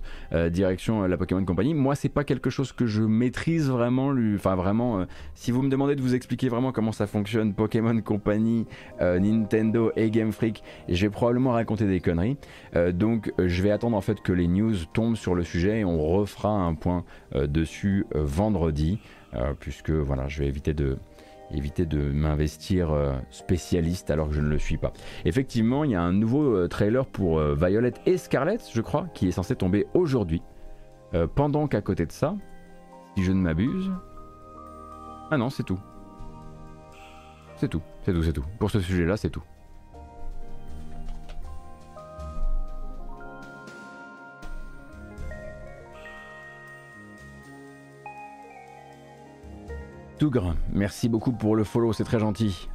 direction la Pokémon Company. Moi, c'est pas quelque chose que je maîtrise vraiment, enfin vraiment. si vous me demandez de vous expliquer vraiment comment ça fonctionne, Pokémon Company, Nintendo et Game Freak, je vais probablement raconter des conneries. donc, je vais attendre en fait que les news tombent sur le sujet et on refera un point dessus vendredi. Euh, puisque voilà, je vais éviter de, éviter de m'investir euh, spécialiste alors que je ne le suis pas. Effectivement, il y a un nouveau euh, trailer pour Violet et Scarlet, je crois, qui est censé tomber aujourd'hui. pendant qu'à côté de ça, si je ne m'abuse... Ah non, c'est tout. C'est tout, c'est tout, c'est tout. Pour ce sujet-là, c'est tout. Merci beaucoup pour le follow, c'est très gentil.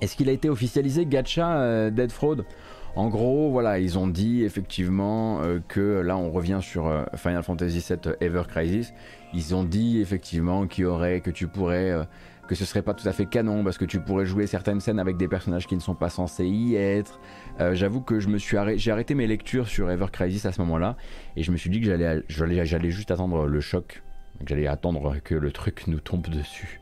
Est-ce qu'il a été officialisé Gacha euh, Dead Fraud? En gros, voilà, ils ont dit effectivement euh, que là on revient sur euh, Final Fantasy VII Ever Crisis. Ils ont dit effectivement qu'il y aurait, que tu pourrais, que ce serait pas tout à fait canon parce que tu pourrais jouer certaines scènes avec des personnages qui ne sont pas censés y être. J'avoue que je me suis j'ai arrêté mes lectures sur Ever Crisis à ce moment-là et je me suis dit que j'allais, j'allais juste attendre le choc J'allais attendre que le truc nous tombe dessus.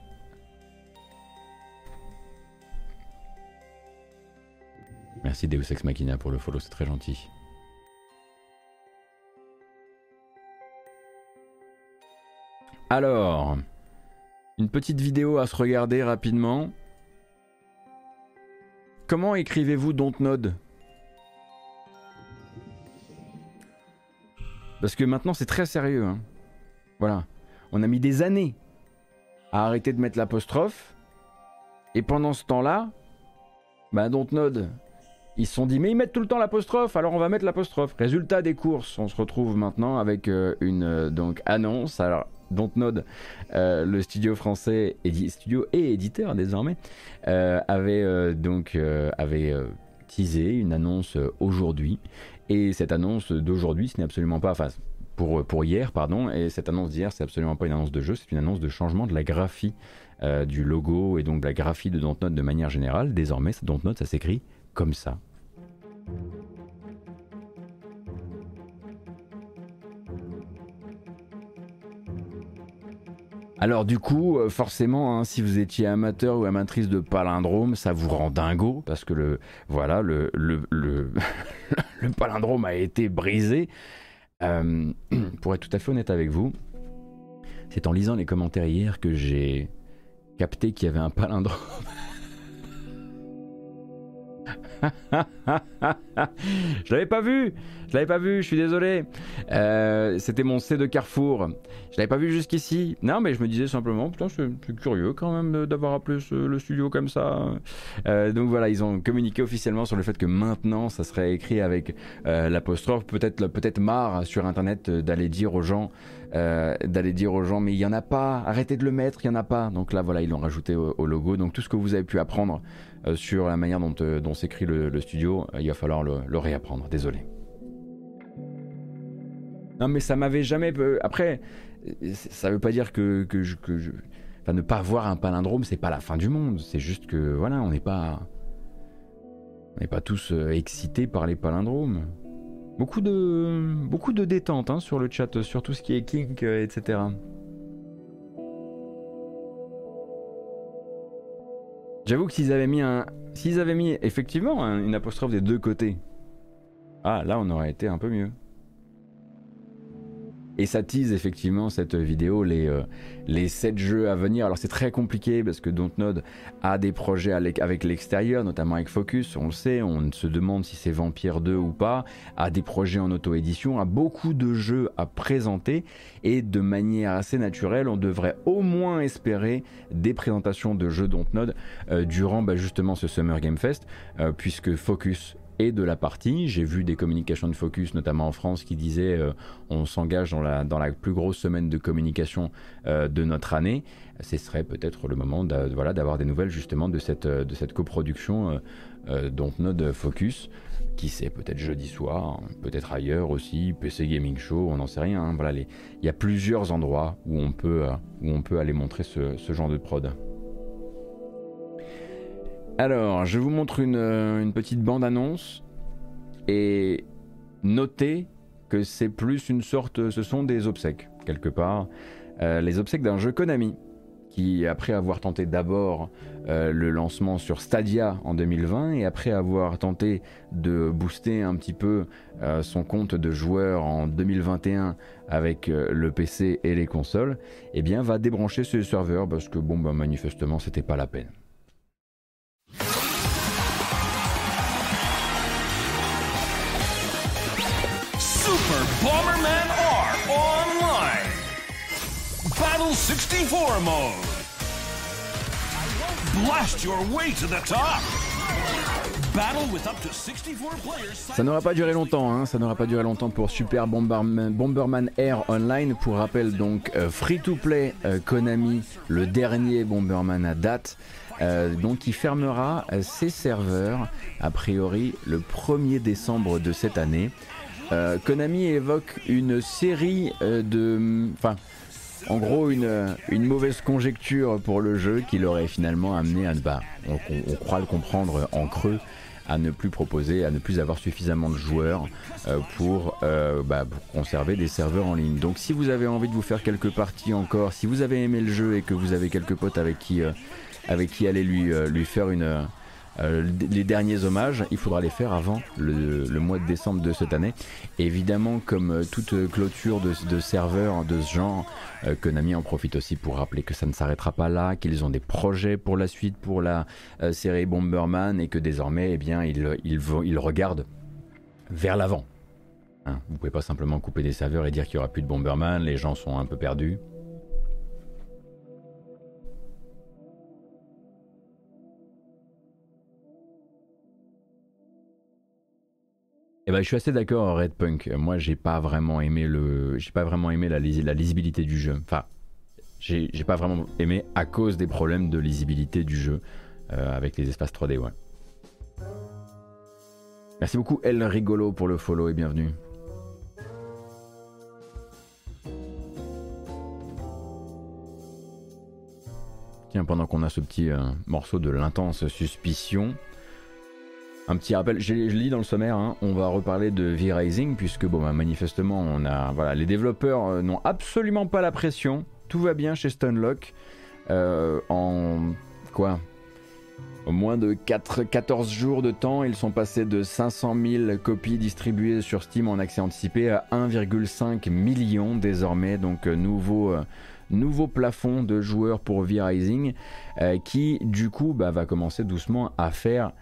Merci Deus Ex Machina pour le follow, c'est très gentil. Alors, une petite vidéo à se regarder rapidement. Comment écrivez-vous Dontnod? Parce que maintenant c'est très sérieux. Hein. Voilà. On a mis des années à arrêter de mettre l'apostrophe. Et pendant ce temps-là, bah Dontnod, ils se sont dit mais ils mettent tout le temps l'apostrophe, alors on va mettre l'apostrophe. Résultat des courses, on se retrouve maintenant avec euh, une euh, donc annonce. Alors Dontnod, euh, le studio français, studio et éditeur désormais, avait donc avait teasé une annonce aujourd'hui. Et cette annonce d'aujourd'hui, ce n'est absolument pas, enfin pour, pour hier, pardon. Et cette annonce d'hier, c'est absolument pas une annonce de jeu, c'est une annonce de changement de la graphie euh, du logo et donc de la graphie de Dontnod de manière générale. Désormais, Dontnod, ça s'écrit comme ça. Alors du coup, euh, forcément, hein, si vous étiez amateur ou amatrice de palindrome, ça vous rend dingo parce que voilà le, le, le palindrome a été brisé. Euh, pour être tout à fait honnête avec vous, c'est en lisant les commentaires hier que j'ai capté qu'il y avait un palindrome. je l'avais pas vu, je l'avais pas vu, je suis désolé. Euh, c'était mon C de Carrefour. Je l'avais pas vu jusqu'ici. Non, mais je me disais simplement, putain, c'est curieux quand même d'avoir appelé le studio comme ça. Euh, donc voilà, ils ont communiqué officiellement sur le fait que maintenant, ça serait écrit avec euh, l'apostrophe. Peut-être, peut-être marre sur Internet d'aller dire aux gens d'aller dire aux gens mais il y en a pas, arrêtez de le mettre, il y en a pas. Donc là voilà ils l'ont rajouté au, logo. Donc tout ce que vous avez pu apprendre sur la manière dont, dont s'écrit le, studio, il va falloir le, réapprendre. Désolé. Non mais ça m'avait jamais... Après, ça veut pas dire que. Enfin, ne pas voir un palindrome, c'est pas la fin du monde. C'est juste que, voilà, on n'est pas... On n'est pas tous euh, excités par les palindromes. Beaucoup de, beaucoup de détente hein, sur le chat, sur tout ce qui est kink, euh, etc. J'avoue que s'ils avaient mis un, s'ils avaient mis effectivement une apostrophe des deux côtés, ah là on aurait été un peu mieux. Et ça tease effectivement cette vidéo, les, euh, les 7 jeux à venir. Alors c'est très compliqué parce que Dontnod a des projets avec l'extérieur, notamment avec Focus, on le sait, on se demande si c'est Vampire 2 ou pas, a des projets en auto-édition, a beaucoup de jeux à présenter. Et de manière assez naturelle, on devrait au moins espérer des présentations de jeux Dontnod euh, durant bah, justement ce Summer Game Fest, euh, puisque Focus et de la partie. J'ai vu des communications de focus, notamment en France, qui disaient euh, on s'engage dans la, dans la plus grosse semaine de communication euh, de notre année. Ce serait peut-être le moment voilà, d'avoir des nouvelles justement de cette, euh, de cette coproduction dont Node Focus, qui sait, peut-être jeudi soir, peut-être ailleurs aussi, PC Gaming Show, on n'en sait rien. Hein. Voilà, il y a plusieurs endroits où on peut, où on peut aller montrer ce, ce genre de prod. Alors, je vous montre euh, une, petite bande-annonce et notez que c'est plus une sorte, ce sont des obsèques quelque part, euh, les obsèques d'un jeu Konami qui, après avoir tenté d'abord euh, le lancement sur Stadia en 2020 et après avoir tenté de booster un petit peu son compte de joueur en 2021 avec le PC et les consoles, eh bien va débrancher ses serveurs parce que bon bah manifestement c'était pas la peine. Bomberman R online. Battle 64 mode. Blast your way to the top. Battle with up to 64 players. Ça n'aura pas duré longtemps, hein. ça n'aura pas duré longtemps pour Super Bomberman, Air Online. Pour rappel, donc euh, free to play euh, Konami, le dernier Bomberman à date. Euh, donc il fermera ses serveurs a priori le 1er décembre de cette année. Euh, Konami évoque une série euh, de... Enfin, en gros, une, une, mauvaise conjecture pour le jeu qui l'aurait finalement amené à ne pas, on, croit le comprendre en creux, à ne plus proposer, à ne plus avoir suffisamment de joueurs euh, pour, bah, pour, conserver des serveurs en ligne. Donc si vous avez envie de vous faire quelques parties encore, si vous avez aimé le jeu et que vous avez quelques potes avec qui, avec qui aller lui, lui faire une euh, les derniers hommages, il faudra les faire avant le, mois de décembre de cette année. évidemment, comme euh, toute clôture de, serveurs de ce genre, euh, Konami en profite aussi pour rappeler que ça ne s'arrêtera pas là, qu'ils ont des projets pour la suite, pour la série Bomberman, et que désormais, eh bien, ils, regardent vers l'avant. Hein, vous pouvez pas simplement couper des serveurs et dire qu'il y aura plus de Bomberman, les gens sont un peu perdus. Eh ben, je suis assez d'accord, Red Punk. Moi, j'ai pas vraiment aimé le, j'ai pas vraiment aimé la, lisibilité du jeu. Enfin, j'ai pas vraiment aimé à cause des problèmes de lisibilité du jeu euh, avec les espaces 3D. Ouais. Merci beaucoup El Rigolo pour le follow et bienvenue. Tiens, pendant qu'on a ce petit euh, morceau de l'intense suspicion, un petit rappel, je, lis dans le sommaire, hein, on va reparler de V-Rising puisque bon, bah, manifestement on a, voilà, les développeurs euh, n'ont absolument pas la pression, tout va bien chez Stunlock. Euh, en quoi? Au moins de 4, 14 jours de temps, ils sont passés de 500 000 copies distribuées sur Steam en accès anticipé à 1,5 million désormais, donc euh, nouveau nouveau plafond de joueurs pour V-Rising qui du coup bah, va commencer doucement à faire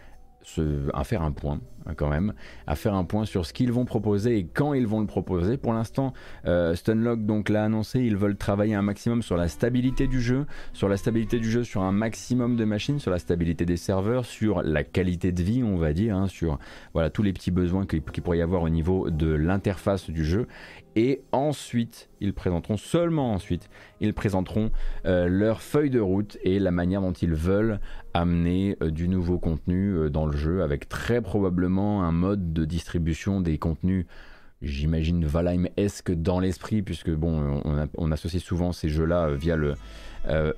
à faire un point hein, quand même, à faire un point sur ce qu'ils vont proposer et quand ils vont le proposer. Pour l'instant, euh, Stunlock donc l'a annoncé, ils veulent travailler un maximum sur la stabilité du jeu, sur la stabilité du jeu sur un maximum de machines, sur la stabilité des serveurs, sur la qualité de vie, on va dire, hein, sur voilà tous les petits besoins qu'il pourrait y avoir au niveau de l'interface du jeu et ensuite, ils présenteront, seulement ensuite, ils présenteront euh, leur feuille de route et la manière dont ils veulent amener euh, du nouveau contenu euh, dans le jeu, avec très probablement un mode de distribution des contenus, j'imagine Valheim-esque dans l'esprit, puisque bon, on associe souvent ces jeux-là via le, euh,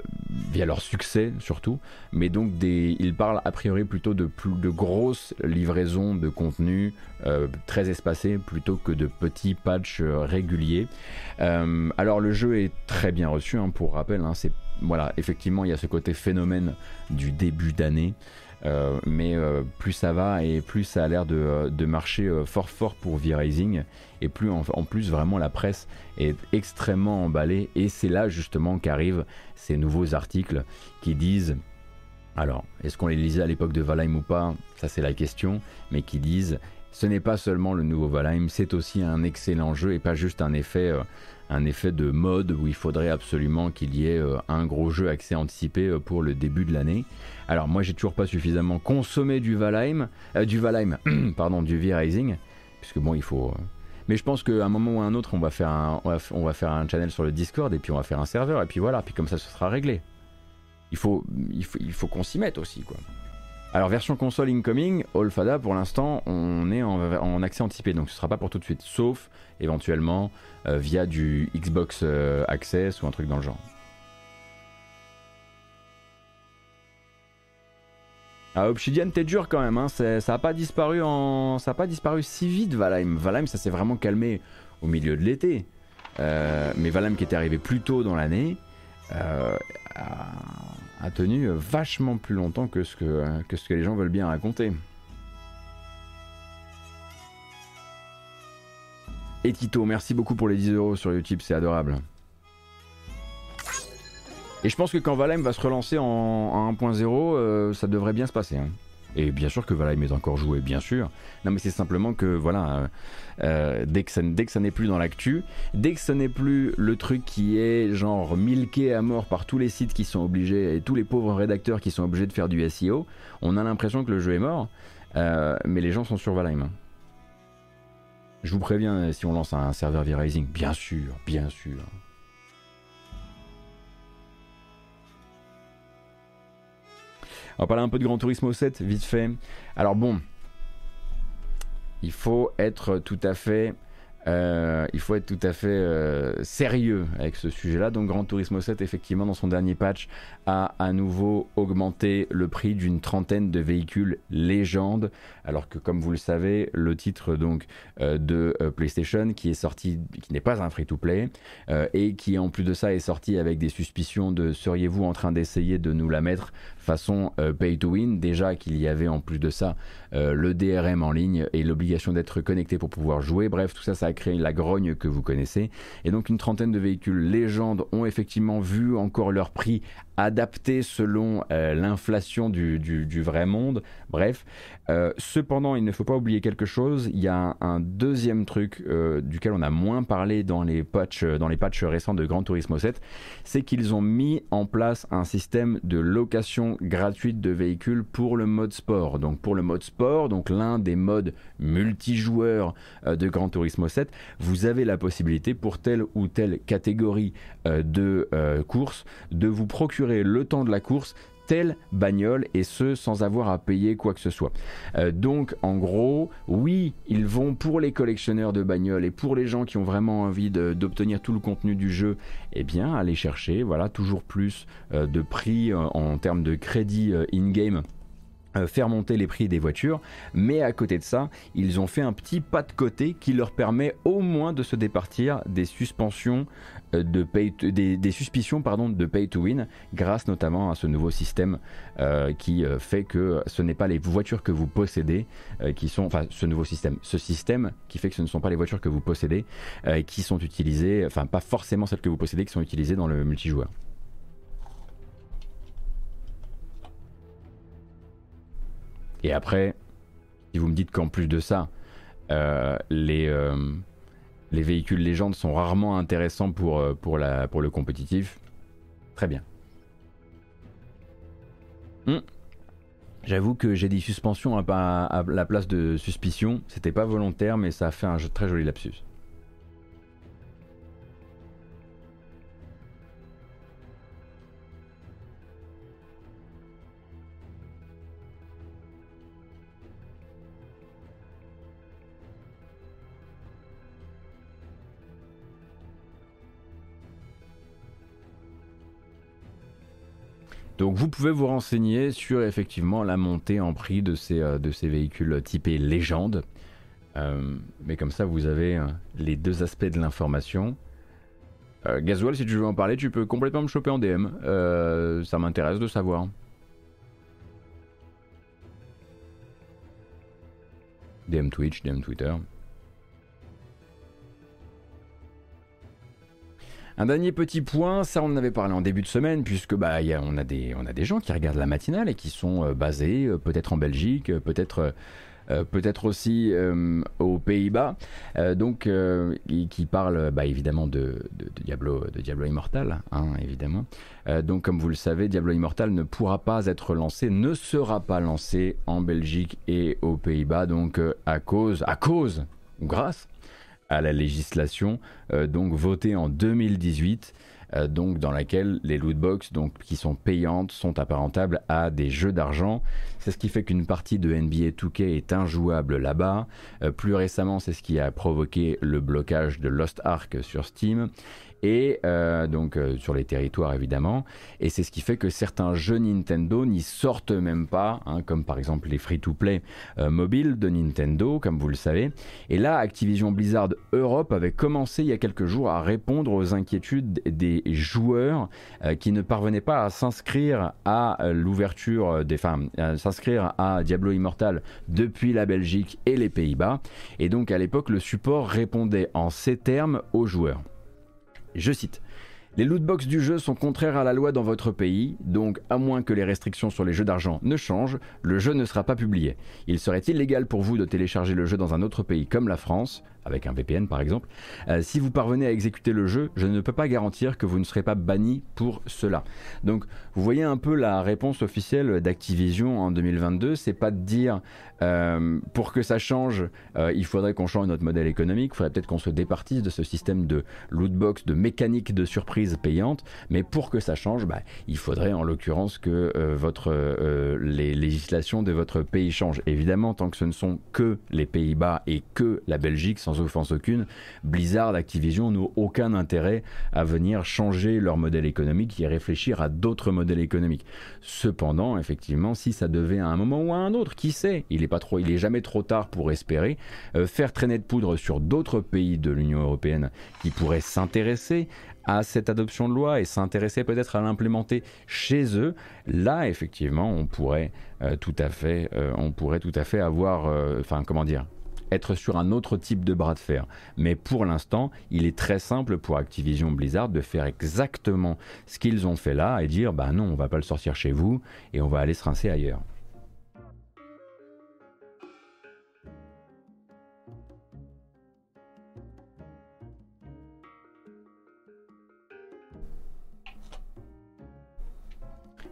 via leur succès surtout, mais donc des, ils parlent a priori plutôt de, de grosses livraisons de contenu euh, très espacées plutôt que de petits patchs euh, réguliers. alors le jeu est très bien reçu, hein, pour rappel, hein, c'est voilà, effectivement il y a ce côté phénomène du début d'année. Mais plus ça va et plus ça a l'air de, de marcher fort fort pour V-Rising et plus en, plus vraiment la presse est extrêmement emballée et c'est là justement qu'arrivent ces nouveaux articles qui disent alors, est-ce qu'on les lisait à l'époque de Valheim ou pas? Ça, c'est la question. Mais qui disent ce n'est pas seulement le nouveau Valheim, c'est aussi un excellent jeu et pas juste un effet, euh, un effet de mode où il faudrait absolument qu'il y ait euh, un gros jeu accès anticipé euh, pour le début de l'année. Alors, moi, j'ai toujours pas suffisamment consommé du Valheim, du Valheim, pardon, du V-Rising, puisque bon, il faut mais je pense qu'à un moment ou à un autre, on va, faire un, on va, faire un channel sur le Discord et puis on va faire un serveur et puis voilà, puis comme ça, ce sera réglé. Il faut, il faut, il faut qu'on s'y mette aussi, quoi. Alors version console incoming, All pour l'instant on est en, accès anticipé donc ce sera pas pour tout de suite sauf éventuellement euh, via du Xbox euh, Access ou un truc dans le genre. Ah, Obsidian, t'es dur quand même, hein. ça n'a pas disparu en, ça a pas disparu si vite Valheim. Valheim, ça s'est vraiment calmé au milieu de l'été, euh, mais Valheim qui était arrivé plus tôt dans l'année a, tenu vachement plus longtemps que ce que, que ce que les gens veulent bien raconter. Et Tito, merci beaucoup pour les 10 euros sur YouTube, c'est adorable. Et je pense que quand Valheim va se relancer en, 1.0, euh, ça devrait bien se passer. Hein. Et bien sûr que Valheim est encore joué, bien sûr. Non, mais c'est simplement que, voilà, euh, euh, dès que ça, n'est plus dans l'actu, dès que ce n'est plus le truc qui est genre milqué à mort par tous les sites qui sont obligés, et tous les pauvres rédacteurs qui sont obligés de faire du SEO, on a l'impression que le jeu est mort, mais les gens sont sur Valheim. Hein. Je vous préviens si on lance un serveur V-Rising, bien sûr, bien sûr. On va parler un peu de Grand Turismo 7, vite fait. Alors bon, il faut être tout à fait euh, euh, sérieux avec ce sujet-là. Donc Grand Turismo 7, effectivement, dans son dernier patch, a à nouveau augmenté le prix d'une trentaine de véhicules légendes, alors que comme vous le savez, le titre donc euh, de PlayStation, qui est sorti, qui n'est pas un free-to-play, et qui en plus de ça est sorti avec des suspicions de seriez-vous en train d'essayer de nous la mettre façon pay to win, déjà qu'il y avait en plus de ça le DRM en ligne et l'obligation d'être connecté pour pouvoir jouer. Bref, tout ça, ça a créé la grogne que vous connaissez. Et donc une trentaine de véhicules légendes ont effectivement vu encore leur prix adapté selon euh, l'inflation du, vrai monde. Bref, euh, cependant, il ne faut pas oublier quelque chose. Il y a un, deuxième truc euh, duquel on a moins parlé dans les patchs, dans les patchs récents de Gran Turismo 7, c'est qu'ils ont mis en place un système de location gratuite de véhicules pour le mode sport. Donc pour le mode sport, donc l'un des modes multijoueurs de Gran Turismo 7, vous avez la possibilité pour telle ou telle catégorie de course de vous procurer le temps de la course telle bagnole et ce sans avoir à payer quoi que ce soit. Euh, donc en gros, oui, ils vont pour les collectionneurs de bagnoles et pour les gens qui ont vraiment envie d'obtenir tout le contenu du jeu, eh bien aller chercher voilà toujours plus euh, de prix euh, en termes de crédit in-game faire monter les prix des voitures, mais à côté de ça, ils ont fait un petit pas de côté qui leur permet au moins de se départir des suspensions euh, de des, suspicions de pay to win, grâce notamment à ce nouveau système euh, qui euh, fait que ce n'est pas les voitures que vous possédez qui sont, enfin ce nouveau système, ce système qui fait que ce ne sont pas les voitures que vous possédez qui sont utilisées, enfin pas forcément celles que vous possédez qui sont utilisées dans le multijoueur. Et après, Si vous me dites qu'en plus de ça, les, les véhicules légendes sont rarement intéressants pour, pour, la, pour le compétitif, très bien. Hmm. J'avoue que j'ai dit suspension à, la place de suspicion. C'était pas volontaire, mais ça a fait un très joli lapsus. Donc vous pouvez vous renseigner sur effectivement la montée en prix de ces, euh, de ces véhicules typés légende. Euh, mais comme ça vous avez euh, les deux aspects de l'information. Gasoil, si tu veux en parler, tu peux complètement me choper en DM. ça m'intéresse de savoir. DM Twitch, DM Twitter. Un dernier petit point, ça on en avait parlé en début de semaine, puisque bah, on, a des, on a des gens qui regardent la matinale et qui sont euh, basés euh, peut-être en Belgique, euh, peut-être peut-être aussi aux Pays-Bas, donc qui, parlent bah, évidemment de, Diablo, de Diablo Immortal, hein, évidemment. donc comme vous le savez, Diablo Immortal ne pourra pas être lancé, ne sera pas lancé en Belgique et aux Pays-Bas, donc à cause, à cause ou grâce à la législation euh, donc votée en 2018 euh, donc dans laquelle les lootbox donc qui sont payantes sont apparentables à des jeux d'argent. C'est ce qui fait qu'une partie de NBA 2K est injouable là-bas. Euh, plus récemment, c'est ce qui a provoqué le blocage de Lost Ark sur Steam et euh, donc euh, sur les territoires évidemment. Et c'est ce qui fait que certains jeux Nintendo n'y sortent même pas, hein, comme par exemple les free-to-play mobiles de Nintendo, comme vous le savez. Et là, Activision Blizzard Europe avait commencé il y a quelques jours à répondre aux inquiétudes des joueurs qui ne parvenaient pas à s'inscrire à l'ouverture des femmes, à Diablo Immortal depuis la Belgique et les Pays-Bas. Et donc à l'époque, le support répondait en ces termes aux joueurs. Je cite. Les lootbox du jeu sont contraires à la loi dans votre pays, donc à moins que les restrictions sur les jeux d'argent ne changent, le jeu ne sera pas publié. Il serait illégal pour vous de télécharger le jeu dans un autre pays comme la France, avec un VPN par exemple. Euh, si vous parvenez à exécuter le jeu, je ne peux pas garantir que vous ne serez pas banni pour cela. Donc vous voyez un peu la réponse officielle d'Activision en 2022, c'est pas de dire euh, pour que ça change, euh, il faudrait qu'on change notre modèle économique, il faudrait peut-être qu'on se départisse de ce système de lootbox, de mécanique de surprise payante, mais pour que ça change, bah, il faudrait en l'occurrence que votre, les législations de votre pays changent. Évidemment, tant que ce ne sont que les Pays-Bas et que la Belgique, offense aucune, Blizzard, Activision n'ont aucun intérêt à venir changer leur modèle économique et réfléchir à d'autres modèles économiques. Cependant, effectivement, si ça devait à un moment ou à un autre, qui sait, il est pas trop, il est jamais trop tard pour espérer euh, faire traîner de poudre sur d'autres pays de l'Union européenne qui pourraient s'intéresser à cette adoption de loi et s'intéresser peut-être à l'implémenter chez eux, là effectivement on pourrait euh, tout à fait, euh, on pourrait tout à fait avoir, enfin comment dire, être sur un autre type de bras de fer. Mais pour l'instant, il est très simple pour Activision Blizzard de faire exactement ce qu'ils ont fait là et dire bah non, on va pas le sortir chez vous et on va aller se rincer ailleurs.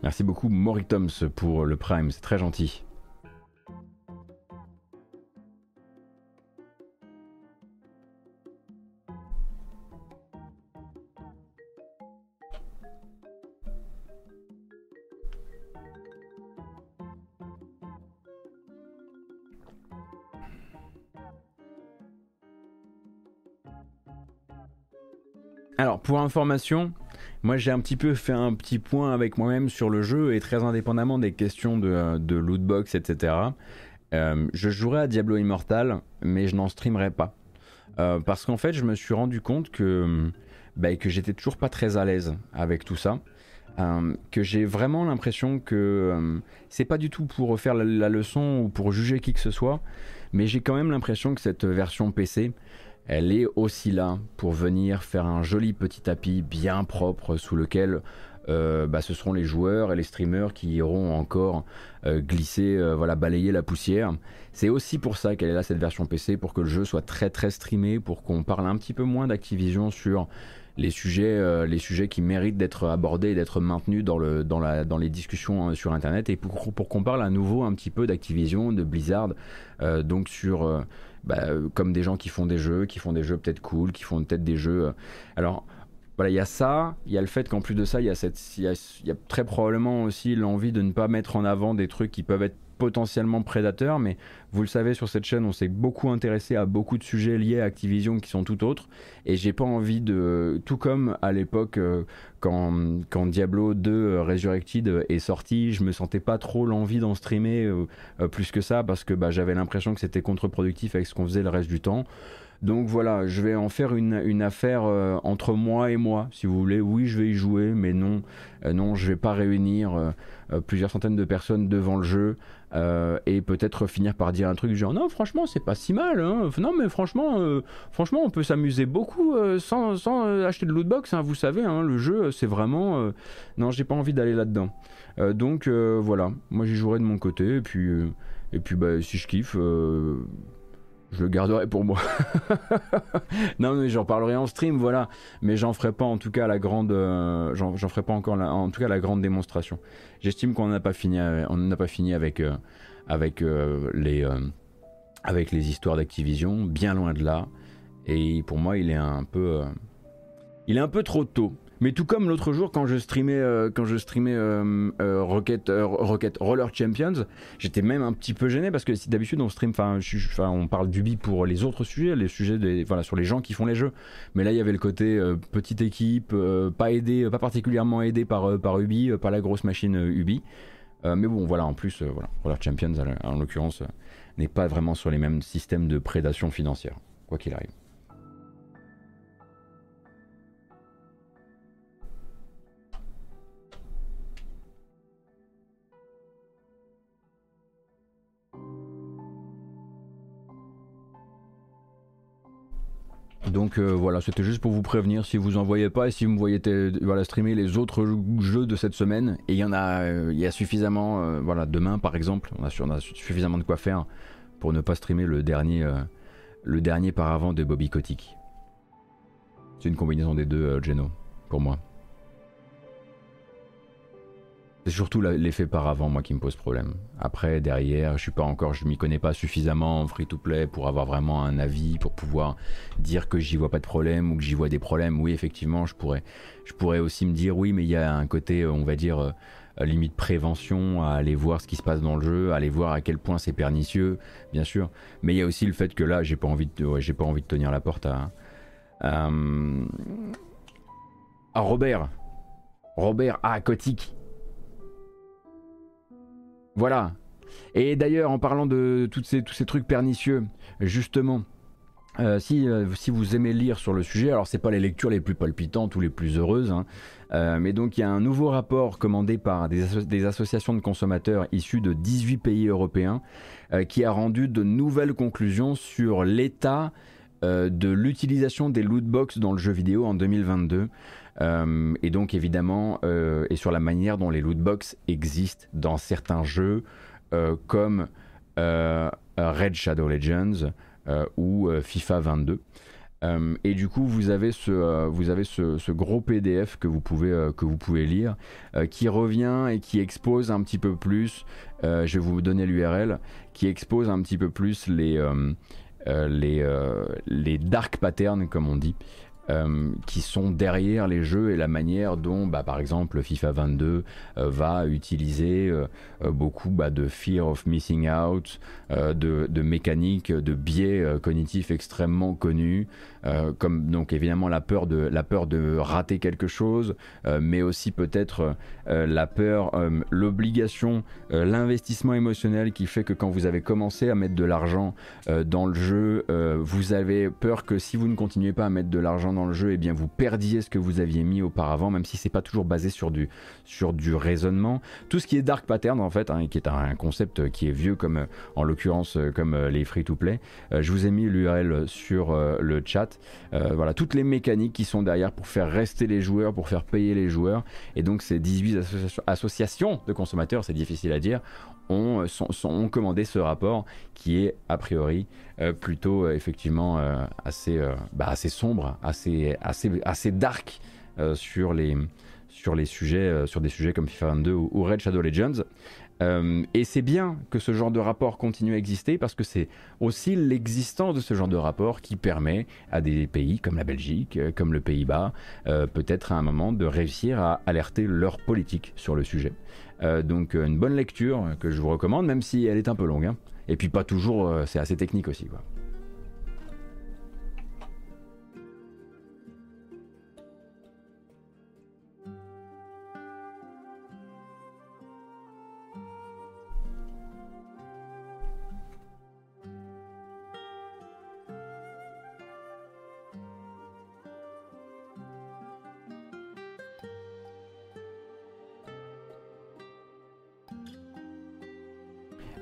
Merci beaucoup Moritoms pour le Prime, c'est très gentil. Alors, pour information, moi j'ai un petit peu fait un petit point avec moi-même sur le jeu et très indépendamment des questions de, euh, lootbox, etc. Euh, je jouerai à Diablo Immortal, mais je n'en streamerai pas. Euh, parce qu'en fait, je me suis rendu compte que, bah, que j'étais toujours pas très à l'aise avec tout ça. que j'ai vraiment l'impression que c'est pas du tout pour faire la, leçon ou pour juger qui que ce soit, mais j'ai quand même l'impression que cette version PC, elle est aussi là pour venir faire un joli petit tapis bien propre sous lequel bah, ce seront les joueurs et les streamers qui iront encore glisser, voilà, balayer la poussière. C'est aussi pour ça qu'elle est là cette version PC, pour que le jeu soit très très streamé, pour qu'on parle un petit peu moins d'Activision sur les sujets, euh, qui méritent d'être abordés et d'être maintenus dans, les discussions euh, sur Internet et pour, qu'on parle à nouveau un petit peu d'Activision, de Blizzard, euh, donc sur bah, comme des gens qui font des jeux, qui font des jeux peut-être cool, qui font peut-être des jeux. alors voilà, il y a ça, il y a le fait qu'en plus de ça, il y a, cette, il y a très probablement aussi l'envie de ne pas mettre en avant des trucs qui peuvent être potentiellement prédateur, mais vous le savez sur cette chaîne, on s'est beaucoup intéressé à beaucoup de sujets liés à Activision qui sont tout autres, et j'ai pas envie de, tout comme à l'époque euh, quand, quand, Diablo 2 euh, Resurrected est sorti, je me sentais pas trop l'envie d'en streamer euh, plus que ça parce que bah, j'avais l'impression que c'était contre-productif avec ce qu'on faisait le reste du temps. Donc voilà, je vais en faire une, une affaire entre moi et moi, si vous voulez. Oui, je vais y jouer, mais non, non, je vais pas réunir plusieurs centaines de personnes devant le jeu. Euh, et peut-être finir par dire un truc genre non franchement c'est pas si mal hein. non mais franchement euh, franchement on peut s'amuser beaucoup euh, sans, acheter de lootbox hein. vous savez hein, le jeu c'est vraiment non j'ai pas envie d'aller là dedans donc voilà moi j'y jouerai de mon côté et puis et puis bah, si je kiffe je le garderai pour moi. non, mais j'en parlerai en stream, voilà. Mais j'en ferai pas en tout cas la grande, euh, j'en ferai pas encore en tout cas la grande démonstration. J'estime qu'on n'a pas fini, on n'a pas fini avec euh, avec euh, les avec les histoires d'Activision, bien loin de là. Et pour moi, il est un peu, il est un peu trop tôt. Mais tout comme l'autre jour quand je streamais, euh, euh, euh, Rocket, Roller Champions, j'étais même un petit peu gêné parce que d'habitude on stream, enfin, on parle d'Ubi pour les autres sujets, les sujets sur les gens qui font les jeux. Mais là il y avait le côté petite équipe, pas aidé, pas particulièrement aidé par par Ubi, par la grosse machine Ubi. mais bon voilà, en plus voilà, Roller Champions en l'occurrence n'est pas vraiment sur les mêmes systèmes de prédation financière, quoi qu'il arrive. Donc euh, voilà, c'était juste pour vous prévenir si vous en voyez pas et si vous me voyez voilà, streamer les autres jeux de cette semaine. Et il y en a, euh, y a suffisamment, euh, voilà, demain par exemple, on a, suffisamment de quoi faire pour ne pas streamer le dernier, le dernier par avant de Bobby Kotick. C'est une combinaison des deux, Geno, pour moi. C'est surtout l'effet par avant, moi, qui me pose problème. Après, derrière, je suis pas encore, je m'y connais pas suffisamment en free-to-play pour avoir vraiment un avis, pour pouvoir dire que j'y vois pas de problème ou que j'y vois des problèmes. Oui, effectivement, je pourrais, aussi me dire, oui, mais il y a un côté, on va dire, euh, limite prévention, à aller voir ce qui se passe dans le jeu, à aller voir à quel point c'est pernicieux, bien sûr. Mais il y a aussi le fait que là, j'ai pas envie de, pas envie de tenir la porte à, à, Robert. Robert, ah, Kotick voilà. Et d'ailleurs, en parlant de tous ces trucs pernicieux, justement, euh, si, euh, si, vous aimez lire sur le sujet, alors c'est pas les lectures les plus palpitantes ou les plus heureuses, hein, euh, mais donc il y a un nouveau rapport commandé par des, associations de consommateurs issus de 18 pays européens qui a rendu de nouvelles conclusions sur l'état de l'utilisation des lootbox dans le jeu vidéo en 2022. Euh, et donc évidemment, euh, et sur la manière dont les lootbox existent dans certains jeux euh, comme Red Shadow Legends ou FIFA 22. et du coup, vous avez ce, vous avez ce, gros PDF que vous pouvez, que vous pouvez lire, qui revient et qui expose un petit peu plus, je vais vous donner l'URL, qui expose un petit peu plus les, les, les dark patterns, comme on dit, qui sont derrière les jeux et la manière dont, bah, par exemple, FIFA 22 euh, va utiliser euh, beaucoup bah, de fear of missing out, de, de mécaniques, de biais cognitifs extrêmement connus, comme donc évidemment la peur de, la peur de rater quelque chose, mais aussi peut-être la peur, l'obligation, l'investissement émotionnel qui fait que quand vous avez commencé à mettre de l'argent dans le jeu, vous avez peur que si vous ne continuez pas à mettre de l'argent dans le jeu, et eh bien vous perdiez ce que vous aviez mis auparavant, même si c'est pas toujours basé sur du, sur du raisonnement. Tout ce qui est dark pattern en fait, hein, qui est un, concept qui est vieux comme en l'occurrence comme les free to play. Euh, je vous ai mis l'URL sur euh, le chat. Chat. voilà, toutes les mécaniques qui sont derrière pour faire rester les joueurs, pour faire payer les joueurs. Et donc ces 18 associations de consommateurs, c'est difficile à dire, ont, ont, commandé ce rapport qui est a priori plutôt effectivement assez, bah, assez sombre, assez, assez, assez dark sur les sur les sujets, sur des sujets comme FIFA 22 ou Red Shadow Legends. Euh, et c'est bien que ce genre de rapport continue à exister parce que c'est aussi l'existence de ce genre de rapport qui permet à des pays comme la Belgique, euh, comme le Pays-Bas, euh, peut-être à un moment de réussir à alerter leur politique sur le sujet. donc une bonne lecture que je vous recommande, même si elle est un peu longue. Hein. Et puis pas toujours, c'est assez technique aussi. Quoi.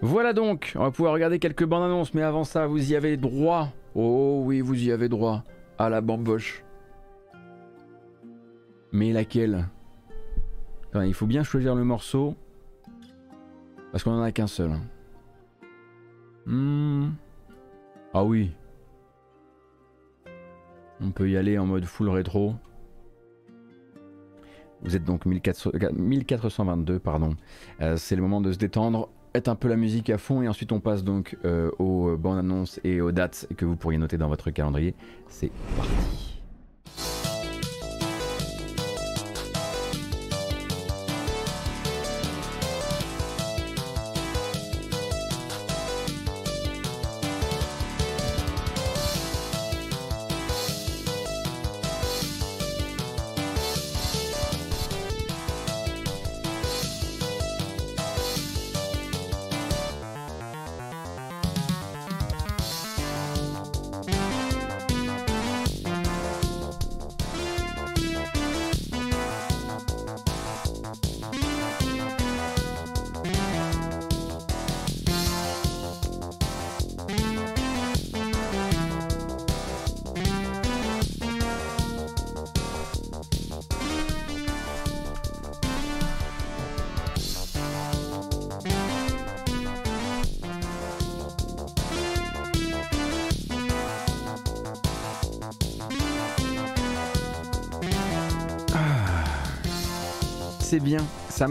Voilà donc, on va pouvoir regarder quelques bandes annonces, mais avant ça, vous y avez droit. Oh oui, vous y avez droit à la bamboche. Mais laquelle? Il faut bien choisir le morceau. Parce qu'on en a qu'un seul. Hmm. Ah oui. On peut y aller en mode full rétro. Vous êtes donc 1422, pardon. Euh, c'est le moment de se détendre un peu la musique à fond et ensuite on passe donc euh, aux bandes annonces et aux dates que vous pourriez noter dans votre calendrier. C'est parti.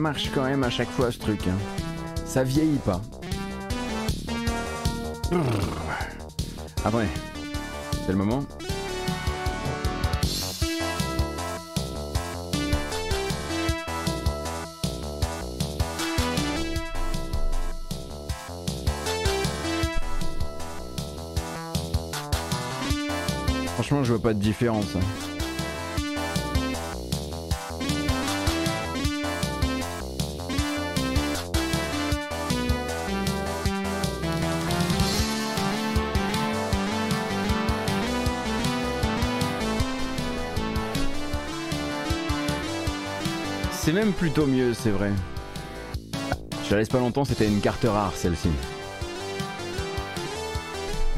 Marche quand même à chaque fois ce truc. Hein. Ça vieillit pas. Après, c'est le moment. Franchement, je vois pas de différence. Même plutôt mieux, c'est vrai. Je la laisse pas longtemps, c'était une carte rare celle-ci.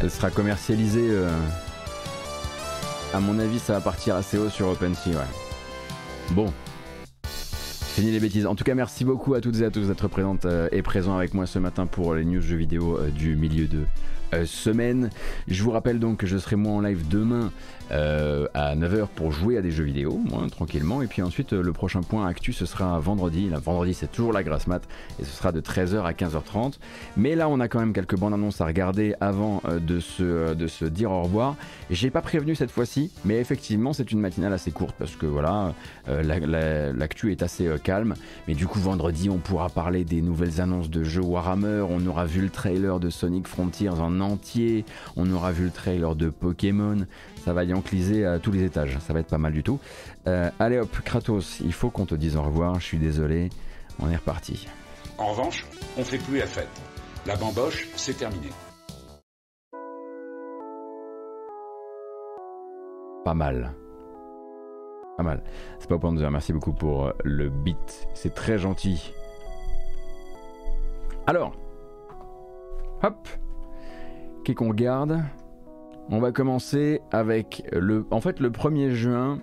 Elle sera commercialisée. Euh, à mon avis, ça va partir assez haut sur OpenSea, ouais. Bon. Fini les bêtises. En tout cas, merci beaucoup à toutes et à tous d'être présentes euh, et présents avec moi ce matin pour les news jeux vidéo euh, du milieu de semaine. Je vous rappelle donc que je serai moi en live demain euh, à 9h pour jouer à des jeux vidéo, moi, tranquillement. Et puis ensuite, euh, le prochain point actu, ce sera vendredi. Vendredi, c'est toujours la grasse mat. Et ce sera de 13h à 15h30. Mais là, on a quand même quelques bandes annonces à regarder avant euh, de, se, de se dire au revoir. J'ai pas prévenu cette fois-ci, mais effectivement, c'est une matinale assez courte parce que voilà, l'actu est assez calme. Mais du coup, vendredi, on pourra parler des nouvelles annonces de jeux Warhammer. On aura vu le trailer de Sonic Frontiers en entier. On aura vu le trailer de Pokémon. Ça va y encliser à tous les étages, ça va être pas mal du tout. Euh, allez hop, Kratos, il faut qu'on te dise au revoir, je suis désolé, on est reparti. En revanche, on fait plus la fête. La bamboche, c'est terminé. Pas mal. Pas mal. C'est pas au point de dire merci beaucoup pour euh, le beat, c'est très gentil. Alors, hop, qu'est-ce qu'on regarde On va commencer avec le. En fait, le 1er juin,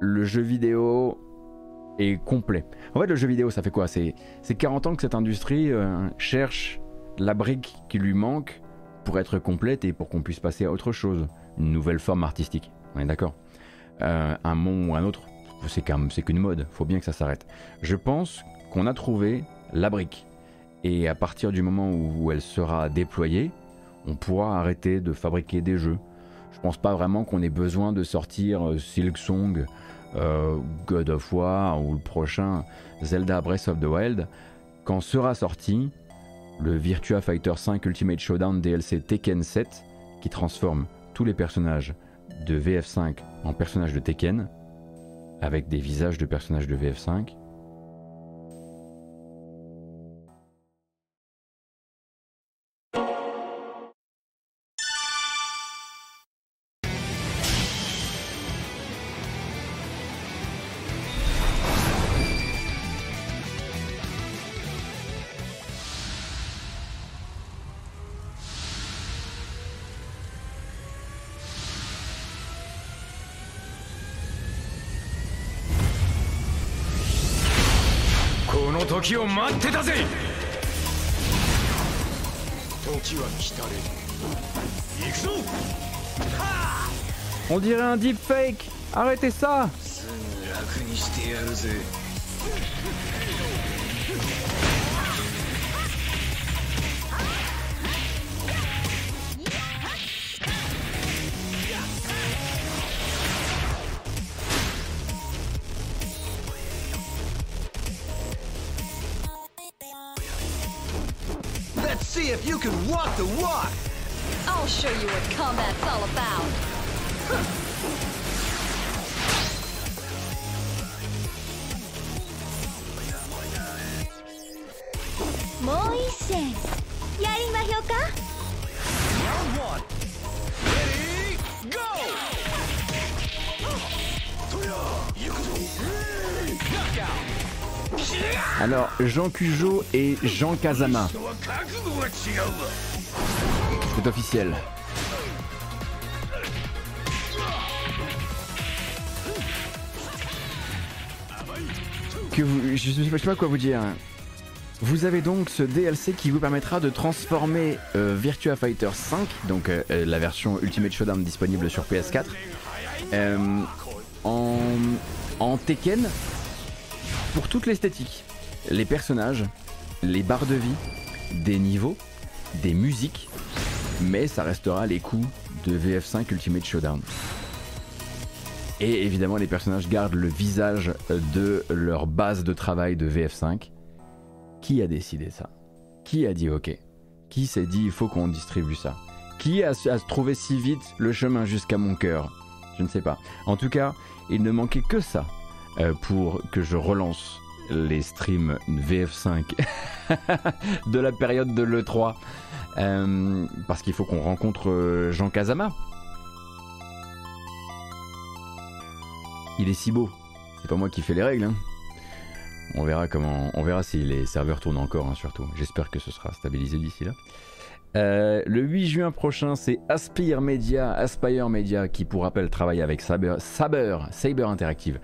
le jeu vidéo est complet. En fait, le jeu vidéo, ça fait quoi? C'est 40 ans que cette industrie euh, cherche la brique qui lui manque pour être complète et pour qu'on puisse passer à autre chose, une nouvelle forme artistique. On est d'accord? Euh, Un monde ou un autre, c'est qu'une mode, faut bien que ça s'arrête. Je pense qu'on a trouvé la brique. Et à partir du moment où elle sera déployée, on pourra arrêter de fabriquer des jeux. Je pense pas vraiment qu'on ait besoin de sortir euh, Silksong, euh, God of War ou le prochain Zelda Breath of the Wild. Quand sera sorti le Virtua Fighter 5 Ultimate Showdown DLC Tekken 7 qui transforme tous les personnages de VF5 en personnages de Tekken avec des visages de personnages de VF5 手だぜ時は来たれ行くぞ On dirait un deepfake Arrêtez ça show you what combat's all about. Alors, Jean Cujo et Jean Kazama. C'est officiel. Que vous, je ne sais pas quoi vous dire. Vous avez donc ce DLC qui vous permettra de transformer euh, Virtua Fighter 5, donc euh, euh, la version Ultimate Showdown disponible sur PS4, en, en Tekken pour toute l'esthétique. Les personnages, les barres de vie, des niveaux, des musiques, mais ça restera les coups de VF5 Ultimate Showdown. Et évidemment, les personnages gardent le visage de leur base de travail de VF5. Qui a décidé ça? Qui a dit OK? Qui s'est dit il faut qu'on distribue ça? Qui a, trouvé si vite le chemin jusqu'à mon cœur? Je ne sais pas. En tout cas, il ne manquait que ça euh, pour que je relance les streams VF5 de la période de l'E3. Euh, parce qu'il faut qu'on rencontre euh, Jean Kazama. Il est si beau. C'est pas moi qui fais les règles. Hein. On verra comment, on verra si les serveurs tournent encore, hein, surtout. J'espère que ce sera stabilisé d'ici là. Euh, le 8 juin prochain, c'est Aspire Media, Aspire Media, qui pour rappel travaille avec Saber, Saber, Saber Interactive,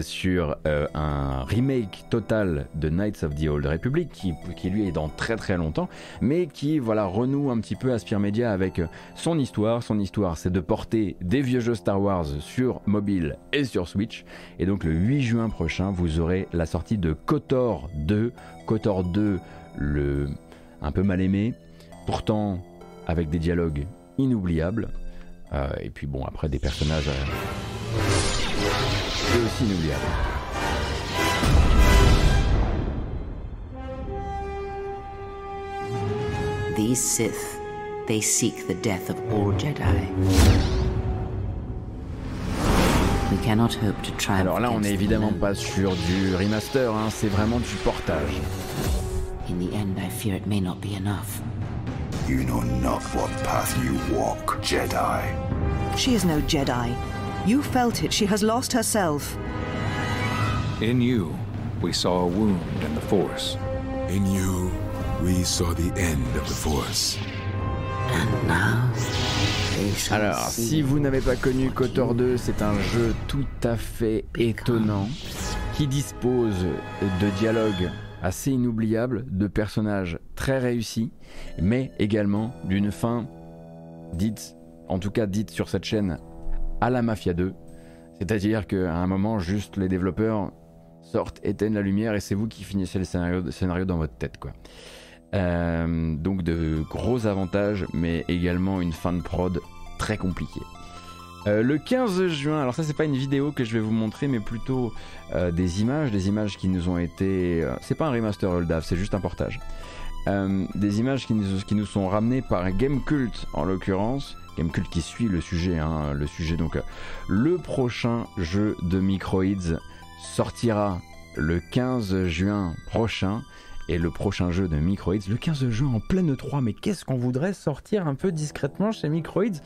sur euh, un remake total de Knights of the Old Republic qui, qui, lui est dans très très longtemps mais qui voilà renoue un petit peu Aspire Media avec euh, son histoire. Son histoire c'est de porter des vieux jeux Star Wars sur mobile et sur Switch. Et donc le 8 juin prochain vous aurez la sortie de KOTOR 2 KOTOR 2 le un peu mal aimé pourtant avec des dialogues inoubliables. Et puis bon après des personnages aussi inoubliable. These Sith, they seek the death of all Jedi. We cannot hope to try Alors là, on est évidemment pas sur du remaster, hein, c'est vraiment du portage. In the end, I fear it may not be enough. You know not what path you walk, Jedi. She is no Jedi. You felt it. She has lost herself. In you, we saw a wound in the Force. In you, we saw the end of the Force. And now, Alors, si vous n'avez pas connu KOTOR 2, c'est un jeu tout à fait étonnant qui dispose de dialogues assez inoubliables, de personnages très réussis, mais également d'une fin dite, en tout cas dite sur cette chaîne, à la Mafia 2. C'est-à-dire qu'à un moment, juste les développeurs sortent, éteignent la lumière et c'est vous qui finissez le scénario, dans votre tête. quoi. Euh, donc de gros avantages, mais également une fin de prod très compliquée. Euh, le 15 juin, alors ça c'est pas une vidéo que je vais vous montrer, mais plutôt euh, des images, des images qui nous ont été... c'est pas un remaster Oldaf, c'est juste un portage. des images qui nous, qui nous sont ramenées par Gamecult en l'occurrence. Gamecult qui suit le sujet, hein, le prochain jeu de Microids sortira le 15 juin prochain et le prochain jeu de Microids le 15 juin en pleine 3. Mais qu'est-ce qu'on voudrait sortir un peu discrètement chez Microids?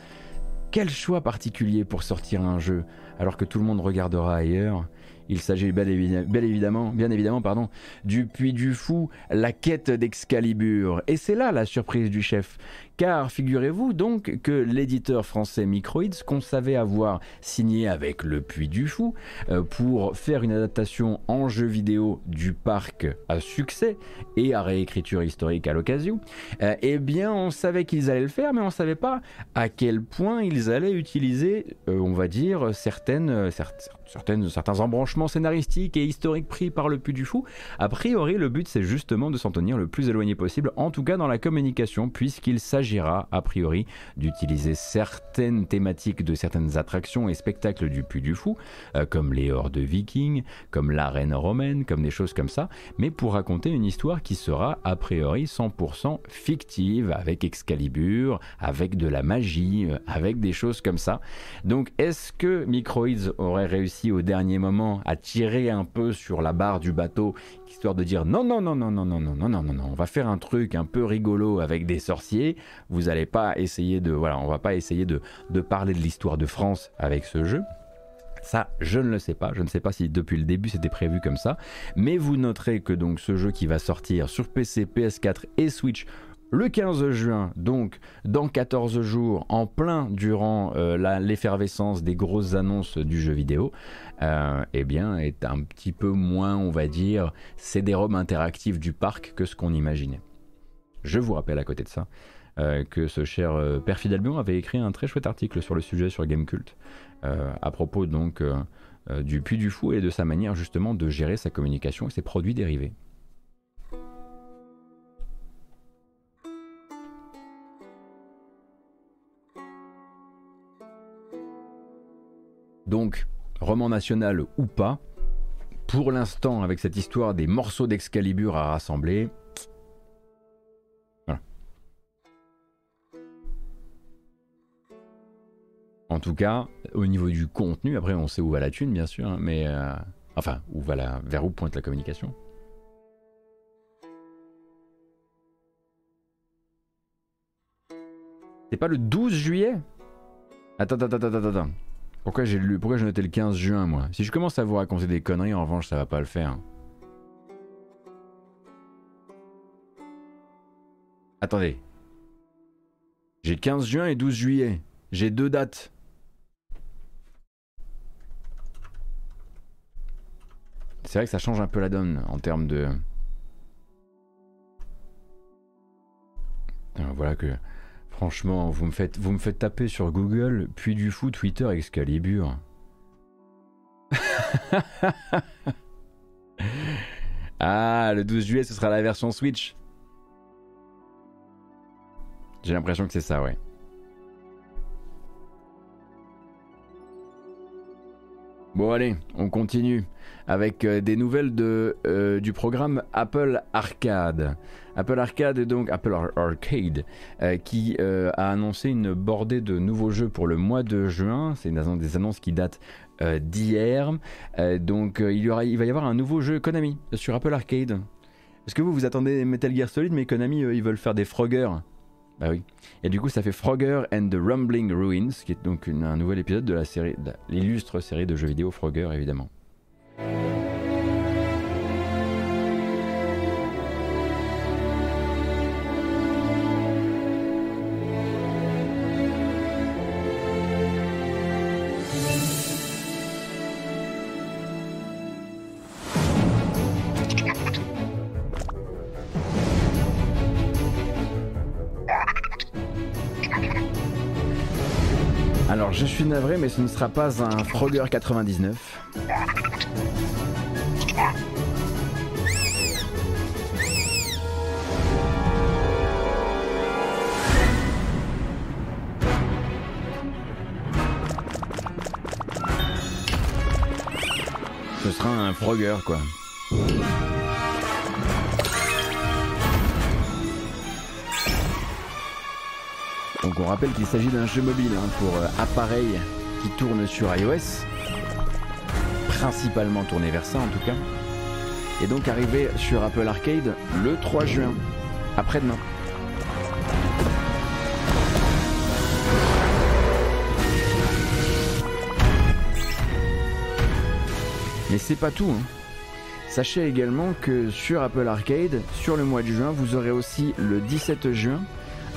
Quel choix particulier pour sortir un jeu alors que tout le monde regardera ailleurs? Il s'agit bel, évidemment, bien évidemment pardon, du Puits du Fou, la quête d'Excalibur. Et c'est là la surprise du chef, car figurez-vous donc que l'éditeur français Microids, qu'on savait avoir signé avec le Puy du Fou euh, pour faire une adaptation en jeu vidéo du parc à succès et à réécriture historique à l'occasion, euh, eh bien on savait qu'ils allaient le faire, mais on ne savait pas à quel point ils allaient utiliser, euh, on va dire, certaines, certaines, certains embranchements scénaristiques et historiques pris par le Puy du Fou. A priori, le but c'est justement de s'en tenir le plus éloigné possible, en tout cas dans la communication, puisqu'il s'agit a priori d'utiliser certaines thématiques de certaines attractions et spectacles du Puy du Fou, euh, comme les hordes vikings, comme l'arène romaine, comme des choses comme ça, mais pour raconter une histoire qui sera a priori 100% fictive, avec Excalibur, avec de la magie, euh, avec des choses comme ça. Donc est-ce que Microids aurait réussi au dernier moment à tirer un peu sur la barre du bateau, histoire de dire non, non, non, non, non, non, non, non, non, non, non, on va faire un truc un peu rigolo avec des sorciers, vous n'allez pas essayer de, voilà, on va pas essayer de, de parler de l'histoire de France avec ce jeu. Ça, je ne le sais pas. Je ne sais pas si depuis le début c'était prévu comme ça. Mais vous noterez que donc ce jeu qui va sortir sur PC, PS4 et Switch le 15 juin, donc dans 14 jours, en plein durant euh, l'effervescence des grosses annonces du jeu vidéo, euh, eh bien, est un petit peu moins, on va dire, CD-ROM interactif du parc que ce qu'on imaginait. Je vous rappelle à côté de ça euh, que ce cher Père Fidalbion avait écrit un très chouette article sur le sujet sur Gamecult euh, à propos donc du Puy du Fou et de sa manière justement de gérer sa communication et ses produits dérivés. Donc, roman national ou pas, pour l'instant, avec cette histoire des morceaux d'Excalibur à rassembler, En tout cas, au niveau du contenu, après on sait où va la thune bien sûr, hein, mais euh, enfin où va la, vers où pointe la communication. C'est pas le 12 juillet? Attends, attends, attends, attends, attends. Pourquoi j'ai lu, pourquoi noté le 15 juin moi? Si je commence à vous raconter des conneries, en revanche, ça va pas le faire. Attendez. J'ai 15 juin et 12 juillet. J'ai deux dates. C'est vrai que ça change un peu la donne en termes de. voilà que. Franchement, vous me, faites, taper sur Google, puis du fou, Twitter, Excalibur. ah, le 12 juillet, ce sera la version Switch. J'ai l'impression que c'est ça, ouais. Bon allez, on continue avec euh, des nouvelles de, euh, du programme Apple Arcade. Apple Arcade, donc Apple Arcade, euh, qui a annoncé une bordée de nouveaux jeux pour le mois de juin. C'est des annonces qui datent d'hier. donc il, y aura, il va y avoir un nouveau jeu Konami sur Apple Arcade. Est-ce que vous vous attendez Metal Gear Solid, mais Konami, ils veulent faire des Frogger? Bah oui. Et du coup, ça fait Frogger and the Rumbling Ruins, qui est donc un nouvel épisode de la série, l'illustre série de jeux vidéo Frogger, évidemment. Thank you. Ce ne sera pas un Frogger 99. Ce sera un Frogger quoi. Donc on rappelle qu'il s'agit d'un jeu mobile hein, pour euh, appareil qui tourne sur iOS, principalement tourné vers ça en tout cas, et donc arrivé sur Apple Arcade le 3 juin, après-demain. Mais c'est pas tout. Hein. Sachez également que sur Apple Arcade, sur le mois de juin, vous aurez aussi le 17 juin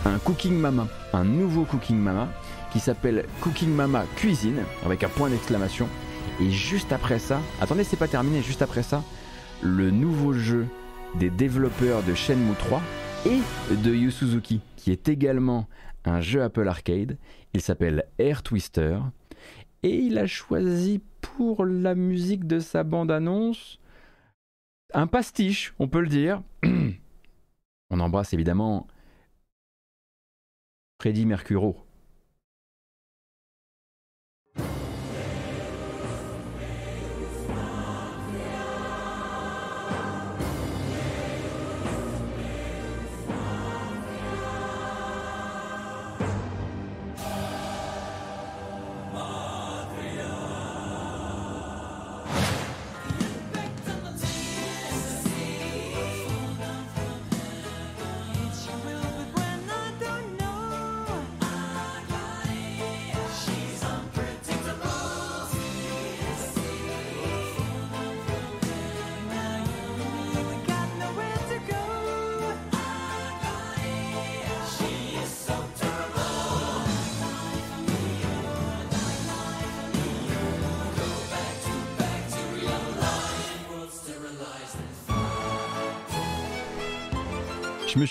un Cooking Mama, un nouveau Cooking Mama qui s'appelle Cooking Mama Cuisine avec un point d'exclamation. Et juste après ça, attendez, c'est pas terminé, juste après ça, le nouveau jeu des développeurs de Shenmue 3 et de Yu Suzuki, qui est également un jeu Apple Arcade. Il s'appelle Air Twister. Et il a choisi pour la musique de sa bande-annonce un pastiche, on peut le dire. on embrasse évidemment Freddy Mercuro.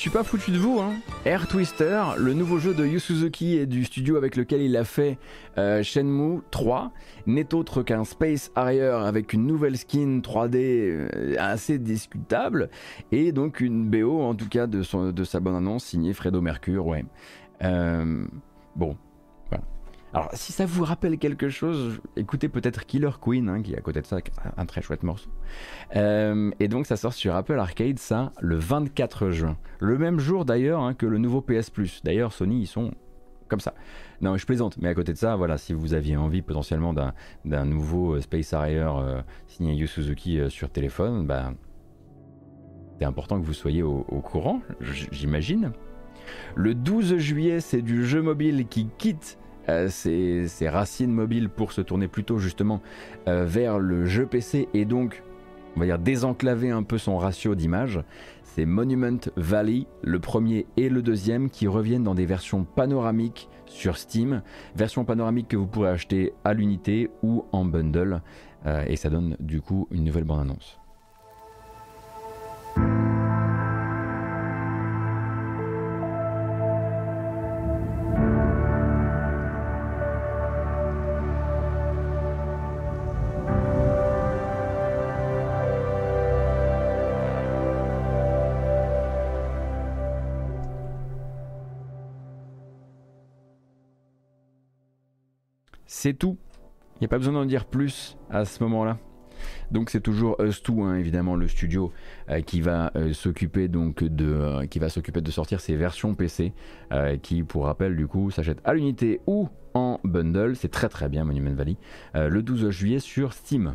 Suis pas foutu de vous, hein. Air Twister, le nouveau jeu de Yu Suzuki et du studio avec lequel il a fait euh, Shenmue 3, n'est autre qu'un Space Harrier avec une nouvelle skin 3D euh, assez discutable et donc une BO en tout cas de, sa bonne annonce signée Fredo Mercure, ouais. Euh, bon, alors, si ça vous rappelle quelque chose, écoutez peut-être Killer Queen, hein, qui est à côté de ça, un très chouette morceau. Euh, et donc, ça sort sur Apple Arcade, ça, le 24 juin. Le même jour d'ailleurs hein, que le nouveau PS Plus. D'ailleurs, Sony, ils sont comme ça. Non, je plaisante, mais à côté de ça, voilà, si vous aviez envie potentiellement d'un nouveau euh, Space Harrier euh, signé Yu Suzuki sur téléphone, bah, c'est important que vous soyez au courant, j'imagine. Le 12 juillet, c'est du jeu mobile qui quitte ses, euh, racines mobiles pour se tourner plutôt justement euh, vers le jeu PC et donc on va dire désenclaver un peu son ratio d'image. C'est Monument Valley, le premier et le deuxième, qui reviennent dans des versions panoramiques sur Steam. Version panoramique que vous pourrez acheter à l'unité ou en bundle. Euh, et ça donne du coup une nouvelle bande-annonce. C'est tout. Il n'y a pas besoin d'en dire plus à ce moment-là. Donc c'est toujours Us2, hein, évidemment, le studio euh, qui va euh, de euh, qui va s'occuper de sortir ses versions PC, qui, pour rappel, du coup, s'achètent à l'unité ou en bundle. C'est très très bien Monument Valley. le 12 juillet sur Steam.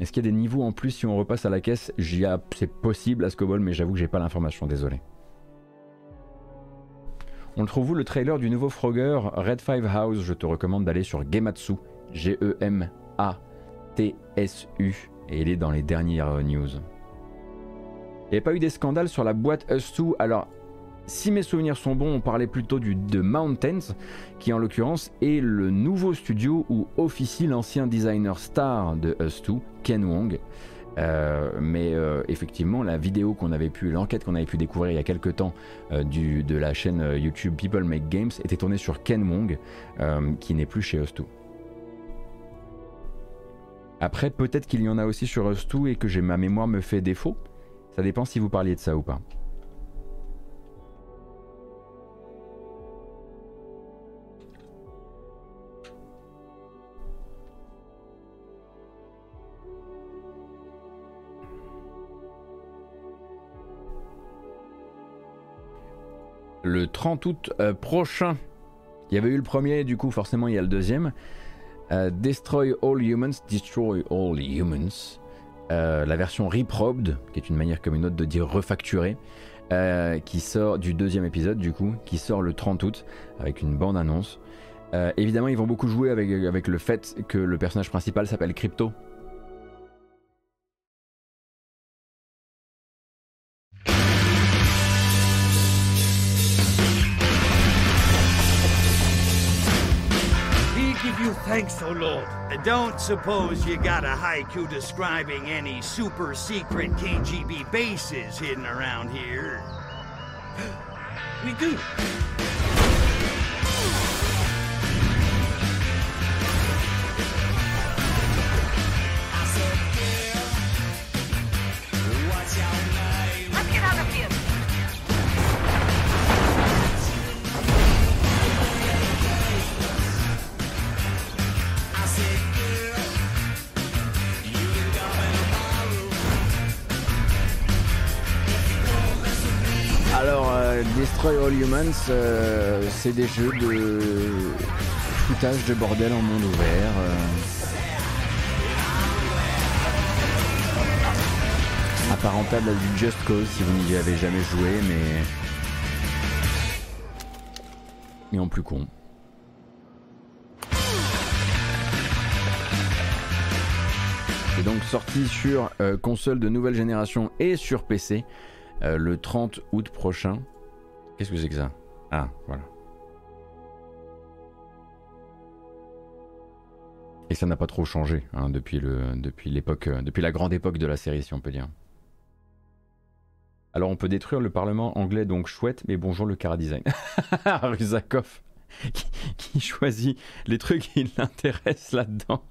Est-ce qu'il y a des niveaux en plus si on repasse à la caisse? C'est possible à Scobol, mais j'avoue que j'ai pas l'information, désolé. On trouve où le trailer du nouveau Frogger Red 5 House? Je te recommande d'aller sur Gematsu, G-E-M-A-T-S-U, et il est dans les dernières euh, news. Il n'y a pas eu des scandales sur la boîte Us2, alors si mes souvenirs sont bons, on parlait plutôt du, de Mountains, qui en l'occurrence est le nouveau studio où officie l'ancien designer star de Us2, Ken Wong. Mais effectivement, la vidéo qu'on avait pu, l'enquête qu'on avait pu découvrir il y a quelques temps de la chaîne YouTube People Make Games était tournée sur Ken Wong, qui n'est plus chez us Après, peut-être qu'il y en a aussi sur us et que ma mémoire me fait défaut. Ça dépend si vous parliez de ça ou pas. Le 30 août euh, prochain. Il y avait eu le premier, du coup forcément il y a le deuxième. Euh, Destroy All Humans, Destroy All Humans. Euh, la version reprobed, qui est une manière comme une autre de dire refacturée, qui sort du deuxième épisode du coup, qui sort le 30 août avec une bande annonce. évidemment ils vont beaucoup jouer avec, avec le fait que le personnage principal s'appelle Crypto, Thanks, O Lord. I don't suppose you got a haiku describing any super secret KGB bases hidden around here? we do. Destroy All Humans, euh, c'est des jeux de foutage de bordel en monde ouvert. Euh. Apparentable à du Just Cause si vous n'y avez jamais joué, mais. Mais en plus con. Et donc sorti sur euh, console de nouvelle génération et sur PC le 30 août prochain. Qu'est-ce que c'est que ça? Ah, voilà. Et ça n'a pas trop changé hein, depuis l'époque euh, depuis la grande époque de la série si on peut dire. Alors on peut détruire le Parlement anglais donc chouette mais bonjour le Cara Design. Rusakov. qui, choisit les trucs qui l'intéressent là-dedans.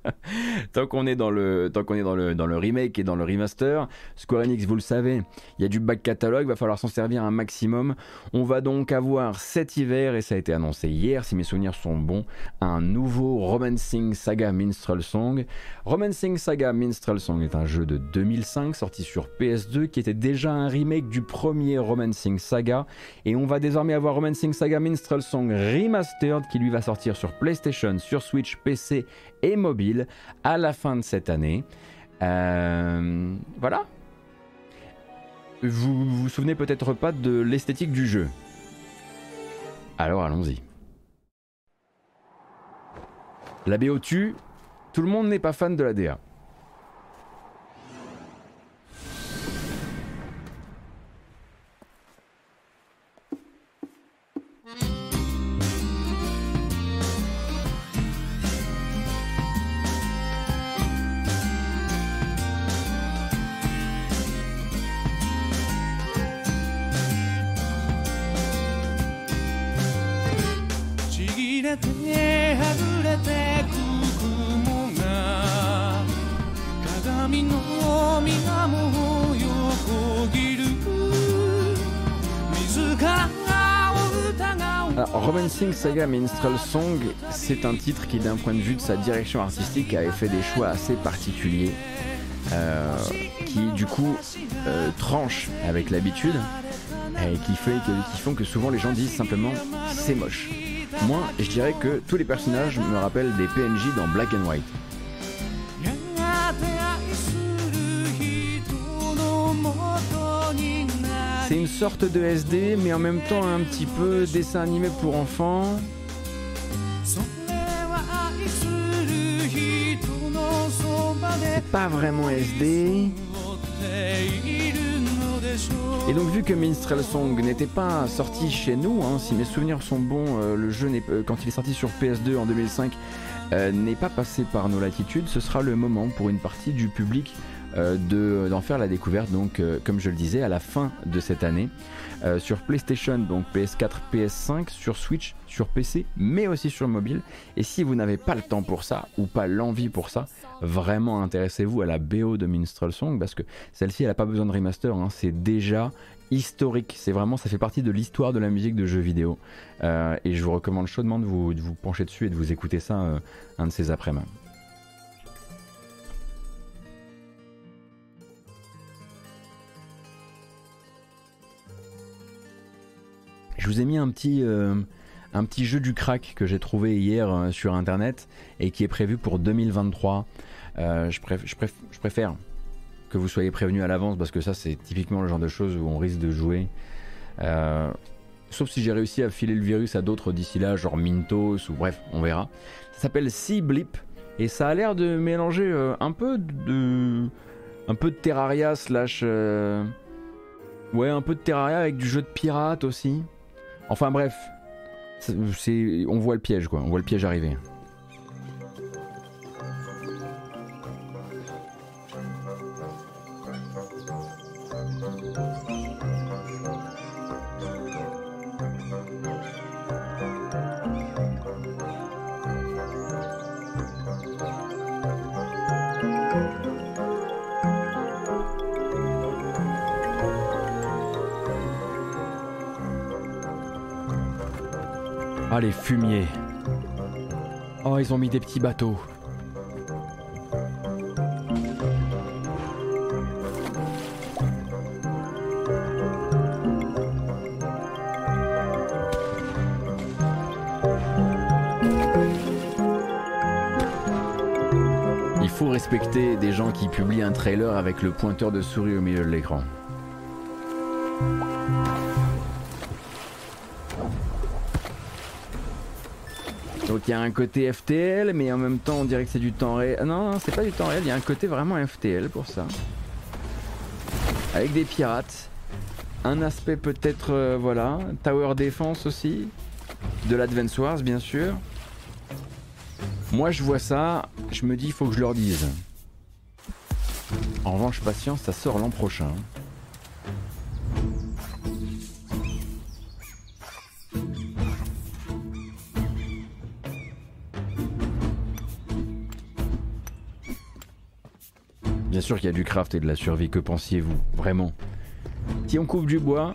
tant qu'on est dans le tant est dans le dans le remake et dans le remaster, Square Enix, vous le savez, il y a du back catalogue, va falloir s'en servir un maximum. On va donc avoir cet hiver et ça a été annoncé hier si mes souvenirs sont bons, un nouveau Romancing Saga Minstrel Song. Romancing Saga Minstrel Song est un jeu de 2005 sorti sur PS2 qui était déjà un remake du premier Romancing Saga et on va désormais avoir Romancing Saga Minstrel Song Remastered qui lui va sortir sur PlayStation, sur Switch, PC et mobile à la fin de cette année. Euh, voilà. Vous vous souvenez peut-être pas de l'esthétique du jeu. Alors allons-y. La BO tue, tout le monde n'est pas fan de la DA. Romancing Saga Minstrel Song, c'est un titre qui, d'un point de vue de sa direction artistique, avait fait des choix assez particuliers, euh, qui du coup euh, tranchent avec l'habitude et qui, fait, qui font que souvent les gens disent simplement c'est moche. Moi, je dirais que tous les personnages me rappellent des PNJ dans Black and White. C'est une sorte de SD, mais en même temps un petit peu dessin animé pour enfants. pas vraiment SD. Et donc vu que Minstrel Song n'était pas sorti chez nous, hein, si mes souvenirs sont bons, euh, le jeu euh, quand il est sorti sur PS2 en 2005 euh, n'est pas passé par nos latitudes, ce sera le moment pour une partie du public de, d'en faire la découverte, donc comme je le disais, à la fin de cette année. sur PlayStation, donc PS4, PS5, sur Switch, sur PC, mais aussi sur mobile. Et si vous n'avez pas le temps pour ça, ou pas l'envie pour ça, vraiment intéressez-vous à la BO de Minstrel Song, parce que celle-ci, elle n'a pas besoin de remaster, hein. c'est déjà historique. C'est vraiment, ça fait partie de l'histoire de la musique de jeux vidéo. Euh, et je vous recommande chaudement de vous, vous, pencher dessus et de vous écouter ça euh, un de ces après-midi. Je vous ai mis un petit, euh, un petit jeu du crack que j'ai trouvé hier sur internet et qui est prévu pour 2023. Je, je, préfère que vous soyez prévenu à l'avance parce que ça c'est typiquement le genre de choses où on risque de jouer. Euh, sauf si j'ai réussi à filer le virus à d'autres d'ici là, genre Mintos ou bref, on verra. Ça s'appelle Sea Blip et ça a l'air de mélanger euh, un peu de un peu de Terraria slash euh, ouais un peu de Terraria avec du jeu de pirate aussi. Enfin bref, on voit le piège quoi, on voit le piège arriver. Les fumiers. Oh, ils ont mis des petits bateaux. Il faut respecter des gens qui publient un trailer avec le pointeur de souris au milieu de l'écran. Donc il y a un côté FTL, mais en même temps on dirait que c'est du temps réel. Non, non c'est pas du temps réel, il y a un côté vraiment FTL pour ça. Avec des pirates. Un aspect peut-être, euh, voilà, Tower Defense aussi. De l'Advance Wars bien sûr. Moi je vois ça, je me dis il faut que je leur dise. En revanche, patience, ça sort l'an prochain. Sûr qu'il y a du craft et de la survie, que pensiez-vous Vraiment? Si on coupe du bois,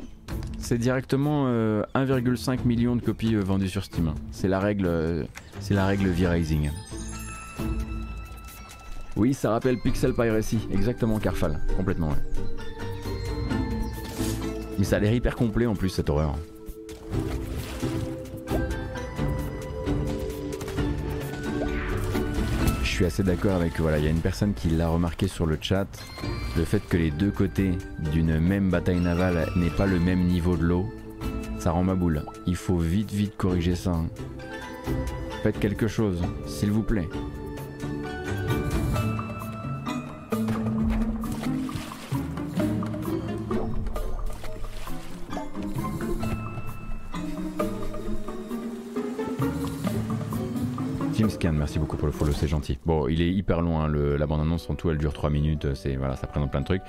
c'est directement 1,5 euh, million de copies euh, vendues sur Steam. C'est la règle, euh, c'est la règle V-Rising. Oui, ça rappelle Pixel Piracy, exactement Carfal, complètement. Mais ça a l'air hyper complet en plus cette horreur. Suis assez d'accord avec. Voilà, il y a une personne qui l'a remarqué sur le chat. Le fait que les deux côtés d'une même bataille navale n'aient pas le même niveau de l'eau, ça rend ma boule. Il faut vite, vite corriger ça. Hein. Faites quelque chose, s'il vous plaît. Merci beaucoup pour le follow, c'est gentil. Bon, il est hyper loin, la bande-annonce en tout, elle dure 3 minutes, c'est voilà, ça présente plein de trucs.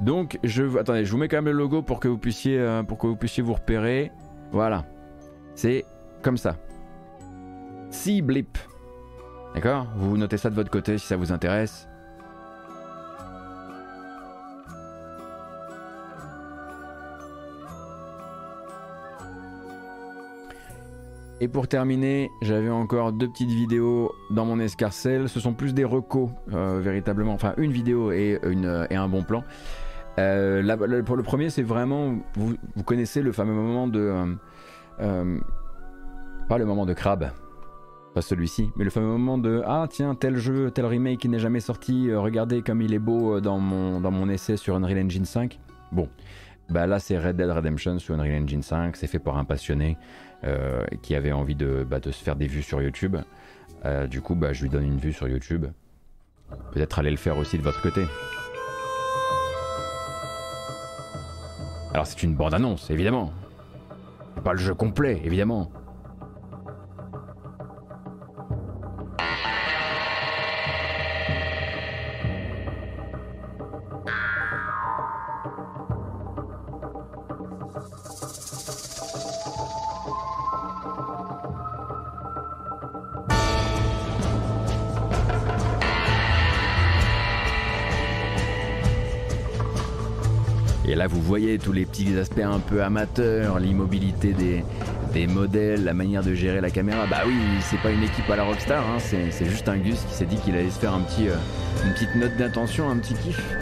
Donc, je, attendez, je vous mets quand même le logo pour que vous puissiez, euh, pour que vous puissiez vous repérer. Voilà, c'est comme ça. Si blip, d'accord? Vous notez ça de votre côté si ça vous intéresse. Et pour terminer, j'avais encore deux petites vidéos dans mon escarcelle. Ce sont plus des recos, euh, véritablement. Enfin, une vidéo et, et un bon plan. Euh, pour le premier, c'est vraiment. Vous, connaissez le fameux moment de. Euh, pas le moment de crabe, pas celui-ci, mais le fameux moment de Ah, tiens, tel jeu, tel remake qui n'est jamais sorti, regardez comme il est beau dans mon, dans mon essai sur Unreal Engine 5. Bon, bah là, c'est Red Dead Redemption sur Unreal Engine 5, c'est fait par un passionné. Euh, qui avait envie de, bah, de, se faire des vues sur YouTube. Euh, du coup, bah, je lui donne une vue sur YouTube. Peut-être aller le faire aussi de votre côté. Alors c'est une bande-annonce, évidemment. Pas le jeu complet, évidemment. Vous voyez tous les petits aspects un peu amateurs, l'immobilité des, modèles, la manière de gérer la caméra. Bah oui, c'est pas une équipe à la Rockstar, hein, c'est juste un Gus qui s'est dit qu'il allait se faire euh, une petite note d'intention, un petit kiff.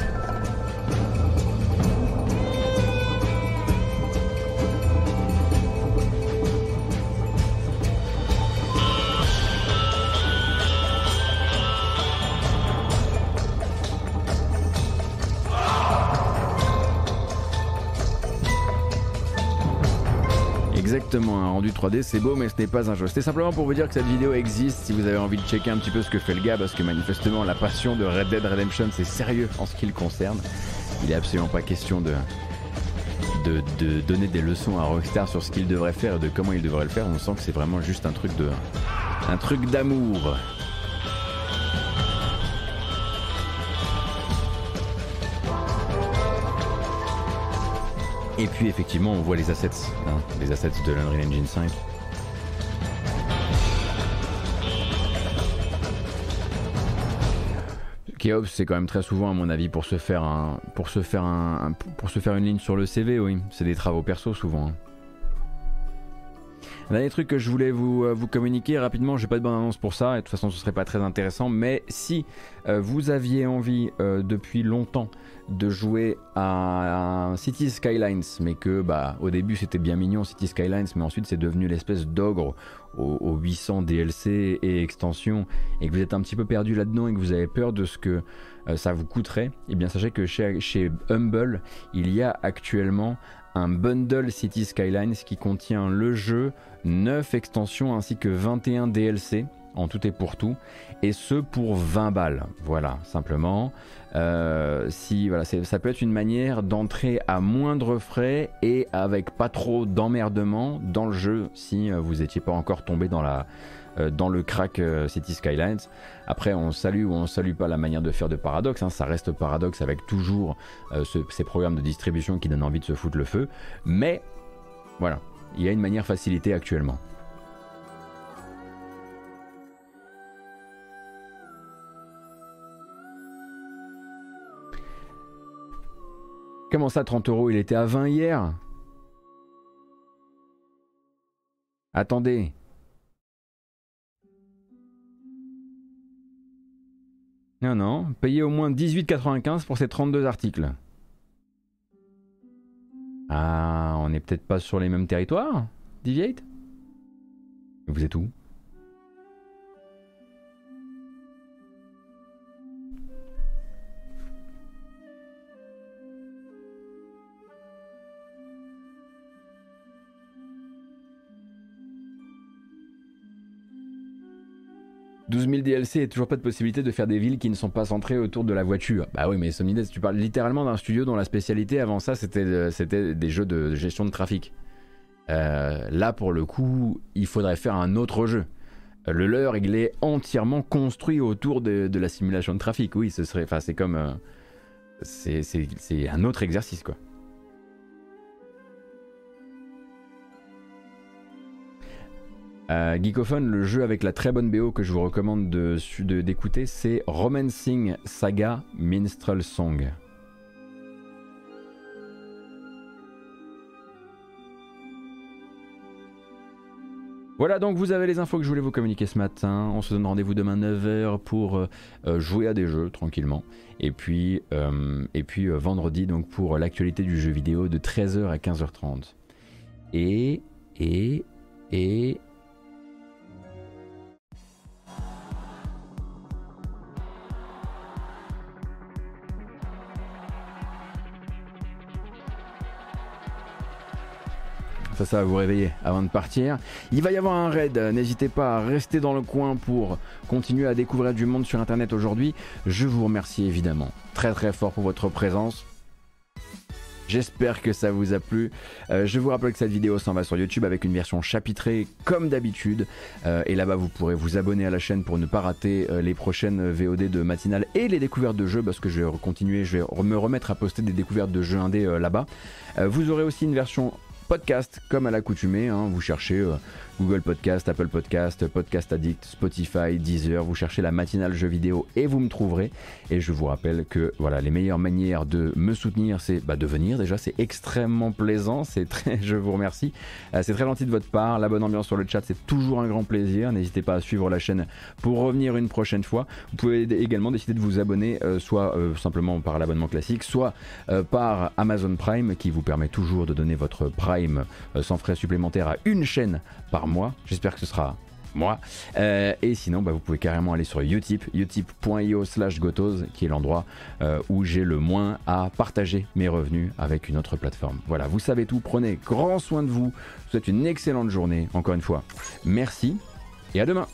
Rendu 3D, c'est beau, mais ce n'est pas un jeu. C'était simplement pour vous dire que cette vidéo existe si vous avez envie de checker un petit peu ce que fait le gars, parce que manifestement, la passion de Red Dead Redemption, c'est sérieux en ce qui le concerne. Il n'est absolument pas question de, de, donner des leçons à Rockstar sur ce qu'il devrait faire et de comment il devrait le faire. On sent que c'est vraiment juste un truc de, un truc d'amour. Et puis effectivement, on voit les assets, hein, les assets de l'Unreal Engine 5. Keops, c'est quand même très souvent, à mon avis, pour se faire une ligne sur le CV, oui. C'est des travaux perso souvent. Hein. Dernier truc que je voulais vous, euh, vous communiquer rapidement, j'ai pas de bonne annonce pour ça, et de toute façon ce serait pas très intéressant, mais si euh, vous aviez envie euh, depuis longtemps de jouer à, City Skylines, mais que bah au début c'était bien mignon City Skylines, mais ensuite c'est devenu l'espèce d'ogre aux, 800 DLC et extensions, et que vous êtes un petit peu perdu là-dedans et que vous avez peur de ce que ça vous coûterait, et eh bien sachez que chez Humble, il y a actuellement un bundle City Skylines qui contient le jeu, 9 extensions ainsi que 21 DLC en tout et pour tout, et ce pour 20 balles. Voilà, simplement. Euh, si voilà, ça peut être une manière d'entrer à moindre frais et avec pas trop d'emmerdement dans le jeu si euh, vous n'étiez pas encore tombé dans la euh, dans le crack City Skylines. Après, on salue ou on salue pas la manière de faire de Paradox. Hein. ça reste Paradox avec toujours euh, ces programmes de distribution qui donnent envie de se foutre le feu. Mais voilà, il y a une manière facilitée actuellement. Comment ça 30 euros? Il était à 20 hier? Attendez, Non, non, payez au moins 18,95 pour ces 32 articles. Ah, on n'est peut-être pas sur les mêmes territoires, Deviate Vous êtes où? 12 000 DLC et toujours pas de possibilité de faire des villes qui ne sont pas centrées autour de la voiture. Bah oui, mais Somnides, tu parles littéralement d'un studio dont la spécialité avant ça c'était, des jeux de gestion de trafic. Euh, là, pour le coup, il faudrait faire un autre jeu. Le leur, il est entièrement construit autour de, la simulation de trafic. Oui, ce serait, enfin, c'est comme, euh, c'est un autre exercice, quoi. Euh, Geekophone, le jeu avec la très bonne BO que je vous recommande d'écouter, de, c'est Romancing Saga Minstrel Song. Voilà donc vous avez les infos que je voulais vous communiquer ce matin. On se donne rendez-vous demain 9h pour euh, euh, jouer à des jeux tranquillement. Et puis, et puis vendredi donc pour l'actualité du jeu vidéo de 13h à 15h30. Et, et, et, Ça, ça va vous réveiller avant de partir. Il va y avoir un raid. N'hésitez pas à rester dans le coin pour continuer à découvrir du monde sur Internet aujourd'hui. Je vous remercie évidemment très très fort pour votre présence. J'espère que ça vous a plu. Euh, je vous rappelle que cette vidéo s'en va sur YouTube avec une version chapitrée comme d'habitude. Euh, et là-bas, vous pourrez vous abonner à la chaîne pour ne pas rater euh, les prochaines VOD de matinale et les découvertes de jeux parce que je vais continuer, je vais me remettre à poster des découvertes de jeux indés là-bas. vous aurez aussi une version podcast comme à l'accoutumée. Hein. vous cherchez Google Podcast, Apple Podcast, Podcast Addict, Spotify, Deezer. Vous cherchez la matinale jeux vidéo et vous me trouverez. Et je vous rappelle que voilà, les meilleures manières de me soutenir, c'est bah, de venir déjà. C'est extrêmement plaisant. C'est très, je vous remercie. Euh, c'est très gentil de votre part. La bonne ambiance sur le chat, c'est toujours un grand plaisir. N'hésitez pas à suivre la chaîne pour revenir une prochaine fois. Vous pouvez également décider de vous abonner, euh, soit euh, simplement par l'abonnement classique, soit par Amazon Prime, qui vous permet toujours de donner votre Prime sans frais supplémentaires à une chaîne par mois. J'espère que ce sera moi. et sinon, bah, vous pouvez carrément aller sur Utip, utip.io slash gotos, qui est l'endroit où j'ai le moins à partager mes revenus avec une autre plateforme. Voilà, vous savez tout, prenez grand soin de vous. Je vous souhaite une excellente journée, encore une fois. Merci et à demain